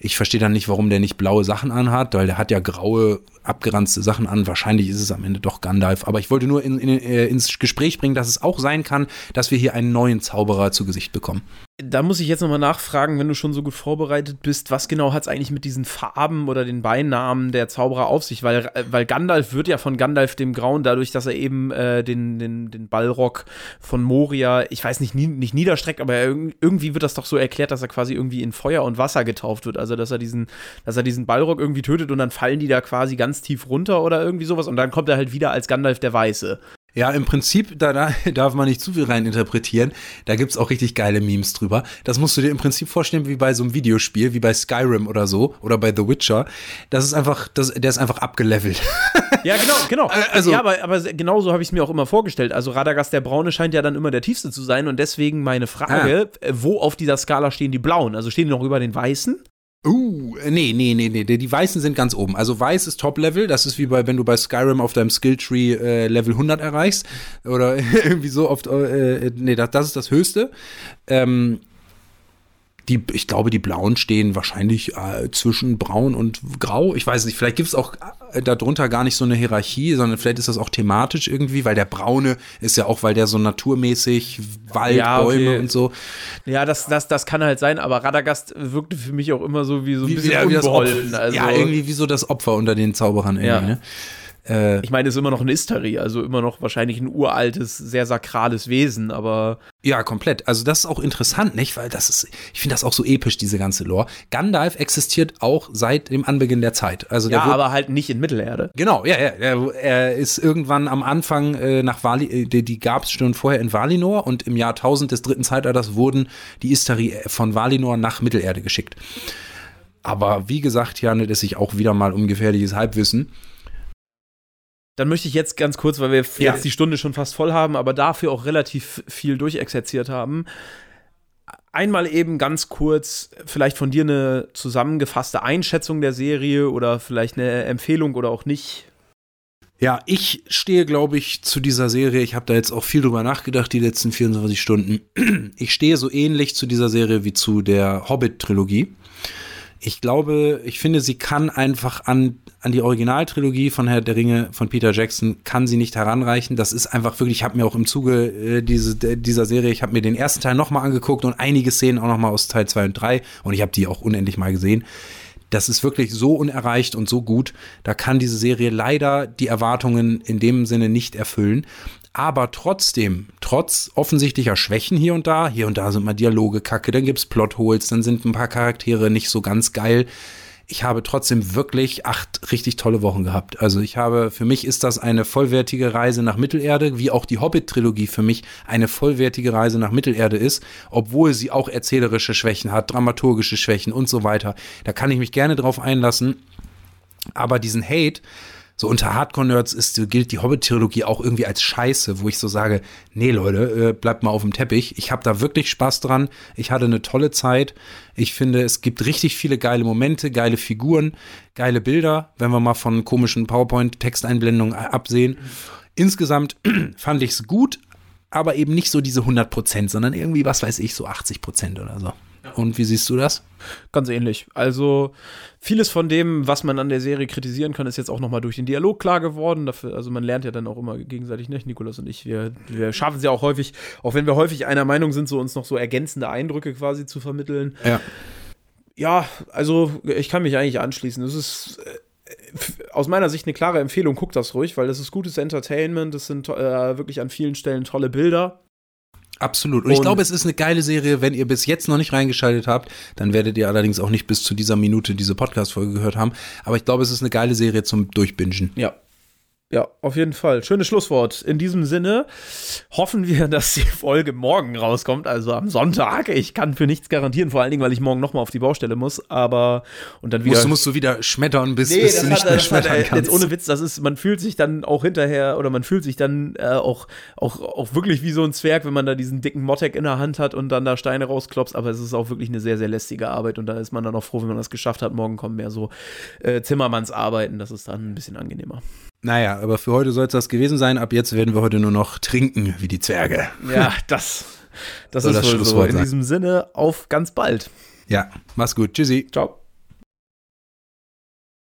Ich verstehe dann nicht, warum der nicht blaue Sachen anhat, weil der hat ja graue, abgeranzte Sachen an. Wahrscheinlich ist es am Ende doch Gandalf. Aber ich wollte nur in, in, äh, ins Gespräch bringen, dass es auch sein kann, dass wir hier einen neuen Zauberer zu Gesicht bekommen da muss ich jetzt nochmal nachfragen, wenn du schon so gut vorbereitet bist, was genau hat es eigentlich mit diesen Farben oder den Beinamen der Zauberer auf sich? Weil, äh, weil Gandalf wird ja von Gandalf dem Grauen, dadurch, dass er eben äh, den, den, den Ballrock von Moria, ich weiß nicht, nie, nicht niederstreckt, aber irgendwie wird das doch so erklärt, dass er quasi irgendwie in Feuer und Wasser getauft wird. Also, dass er diesen, dass er diesen Ballrock irgendwie tötet und dann fallen die da quasi ganz tief runter oder irgendwie sowas und dann kommt er halt wieder als Gandalf der Weiße. Ja, im Prinzip, da, da darf man nicht zu viel reininterpretieren. Da gibt's auch richtig geile Memes drüber. Das musst du dir im Prinzip vorstellen wie bei so einem Videospiel, wie bei Skyrim oder so, oder bei The Witcher. Das ist einfach, das, der ist einfach abgelevelt. Ja, genau, genau. Äh, also, ja, aber, aber genau so habe ich es mir auch immer vorgestellt. Also Radagast der Braune scheint ja dann immer der tiefste zu sein und deswegen meine Frage, ah. wo auf dieser Skala stehen die Blauen? Also stehen die noch über den Weißen? Uh, nee, nee, nee, nee. Die Weißen sind ganz oben. Also Weiß ist Top-Level. Das ist wie bei, wenn du bei Skyrim auf deinem Skilltree äh, Level 100 erreichst. Oder irgendwie so oft. Äh, nee, das, das ist das Höchste. Ähm, die, ich glaube, die Blauen stehen wahrscheinlich äh, zwischen Braun und Grau. Ich weiß nicht, vielleicht gibt es auch äh, darunter gar nicht so eine Hierarchie, sondern vielleicht ist das auch thematisch irgendwie, weil der Braune ist ja auch, weil der so naturmäßig Wald, ja, okay. Bäume und so. Ja, das, das, das kann halt sein, aber Radagast wirkte für mich auch immer so wie so ein wie, bisschen ja, unbeholfen. Also, ja, irgendwie wie so das Opfer unter den Zauberern irgendwie, ja. ne? Äh, ich meine, es ist immer noch ein Istari, also immer noch wahrscheinlich ein uraltes, sehr sakrales Wesen, aber. Ja, komplett. Also, das ist auch interessant, nicht? Weil das ist, ich finde das auch so episch, diese ganze Lore. Gandalf existiert auch seit dem Anbeginn der Zeit. Also ja, aber halt nicht in Mittelerde. Genau, ja, ja. Er, er ist irgendwann am Anfang äh, nach Vali, äh, die, die gab es schon vorher in Valinor und im Jahr 1000 des dritten Zeitalters wurden die Istari von Valinor nach Mittelerde geschickt. Aber wie gesagt, hier handelt es sich auch wieder mal um gefährliches Halbwissen. Dann möchte ich jetzt ganz kurz, weil wir ja. jetzt die Stunde schon fast voll haben, aber dafür auch relativ viel durchexerziert haben, einmal eben ganz kurz vielleicht von dir eine zusammengefasste Einschätzung der Serie oder vielleicht eine Empfehlung oder auch nicht. Ja, ich stehe, glaube ich, zu dieser Serie. Ich habe da jetzt auch viel drüber nachgedacht, die letzten 24 Stunden. Ich stehe so ähnlich zu dieser Serie wie zu der Hobbit-Trilogie. Ich glaube, ich finde, sie kann einfach an, an die Originaltrilogie von Herr der Ringe von Peter Jackson, kann sie nicht heranreichen. Das ist einfach wirklich, ich habe mir auch im Zuge äh, diese, dieser Serie, ich habe mir den ersten Teil nochmal angeguckt und einige Szenen auch nochmal aus Teil 2 und 3 und ich habe die auch unendlich mal gesehen. Das ist wirklich so unerreicht und so gut. Da kann diese Serie leider die Erwartungen in dem Sinne nicht erfüllen aber trotzdem, trotz offensichtlicher Schwächen hier und da, hier und da sind mal Dialoge kacke, dann gibt's Plotholes, dann sind ein paar Charaktere nicht so ganz geil. Ich habe trotzdem wirklich acht richtig tolle Wochen gehabt. Also ich habe, für mich ist das eine vollwertige Reise nach Mittelerde, wie auch die Hobbit-Trilogie für mich eine vollwertige Reise nach Mittelerde ist, obwohl sie auch erzählerische Schwächen hat, dramaturgische Schwächen und so weiter. Da kann ich mich gerne drauf einlassen. Aber diesen Hate, so unter Hardcore-Nerds ist, gilt die Hobbit-Trilogie auch irgendwie als Scheiße, wo ich so sage, nee Leute, äh, bleibt mal auf dem Teppich. Ich habe da wirklich Spaß dran. Ich hatte eine tolle Zeit. Ich finde, es gibt richtig viele geile Momente, geile Figuren, geile Bilder, wenn wir mal von komischen PowerPoint-Texteinblendungen absehen. Insgesamt fand ich es gut, aber eben nicht so diese 100 Prozent, sondern irgendwie, was weiß ich, so 80 Prozent oder so. Und wie siehst du das? Ganz ähnlich. Also vieles von dem, was man an der Serie kritisieren kann, ist jetzt auch nochmal durch den Dialog klar geworden. Dafür, also man lernt ja dann auch immer gegenseitig, ne? Nikolas und ich, wir, wir schaffen es ja auch häufig, auch wenn wir häufig einer Meinung sind, so uns noch so ergänzende Eindrücke quasi zu vermitteln. Ja. Ja, also ich kann mich eigentlich anschließen. Es ist äh, aus meiner Sicht eine klare Empfehlung, guckt das ruhig, weil das ist gutes Entertainment, das sind äh, wirklich an vielen Stellen tolle Bilder. Absolut. Und, und ich glaube, es ist eine geile Serie. Wenn ihr bis jetzt noch nicht reingeschaltet habt, dann werdet ihr allerdings auch nicht bis zu dieser Minute diese Podcast-Folge gehört haben. Aber ich glaube, es ist eine geile Serie zum Durchbingen. Ja, ja, auf jeden Fall. Schönes Schlusswort. In diesem Sinne hoffen wir, dass die Folge morgen rauskommt, also am Sonntag. Ich kann für nichts garantieren, vor allen Dingen, weil ich morgen nochmal auf die Baustelle muss, aber und dann wieder. Musst, musst du wieder schmettern, bis, nee, bis du nicht hat, mehr schmettern hat, kannst. Jetzt ohne Witz, das ist, man fühlt sich dann auch hinterher oder man fühlt sich dann äh, auch, auch, auch wirklich wie so ein Zwerg, wenn man da diesen dicken Mottek in der Hand hat und dann da Steine rausklopst, aber es ist auch wirklich eine sehr, sehr lästige Arbeit und da ist man dann auch froh, wenn man das geschafft hat. Morgen kommen mehr so äh, Zimmermannsarbeiten, das ist dann ein bisschen angenehmer. Naja, aber für heute soll es das gewesen sein. Ab jetzt werden wir heute nur noch trinken wie die Zwerge. Ja, das, das ist das wohl so. In diesem Sinne, auf ganz bald. Ja, mach's gut. Tschüssi. Ciao.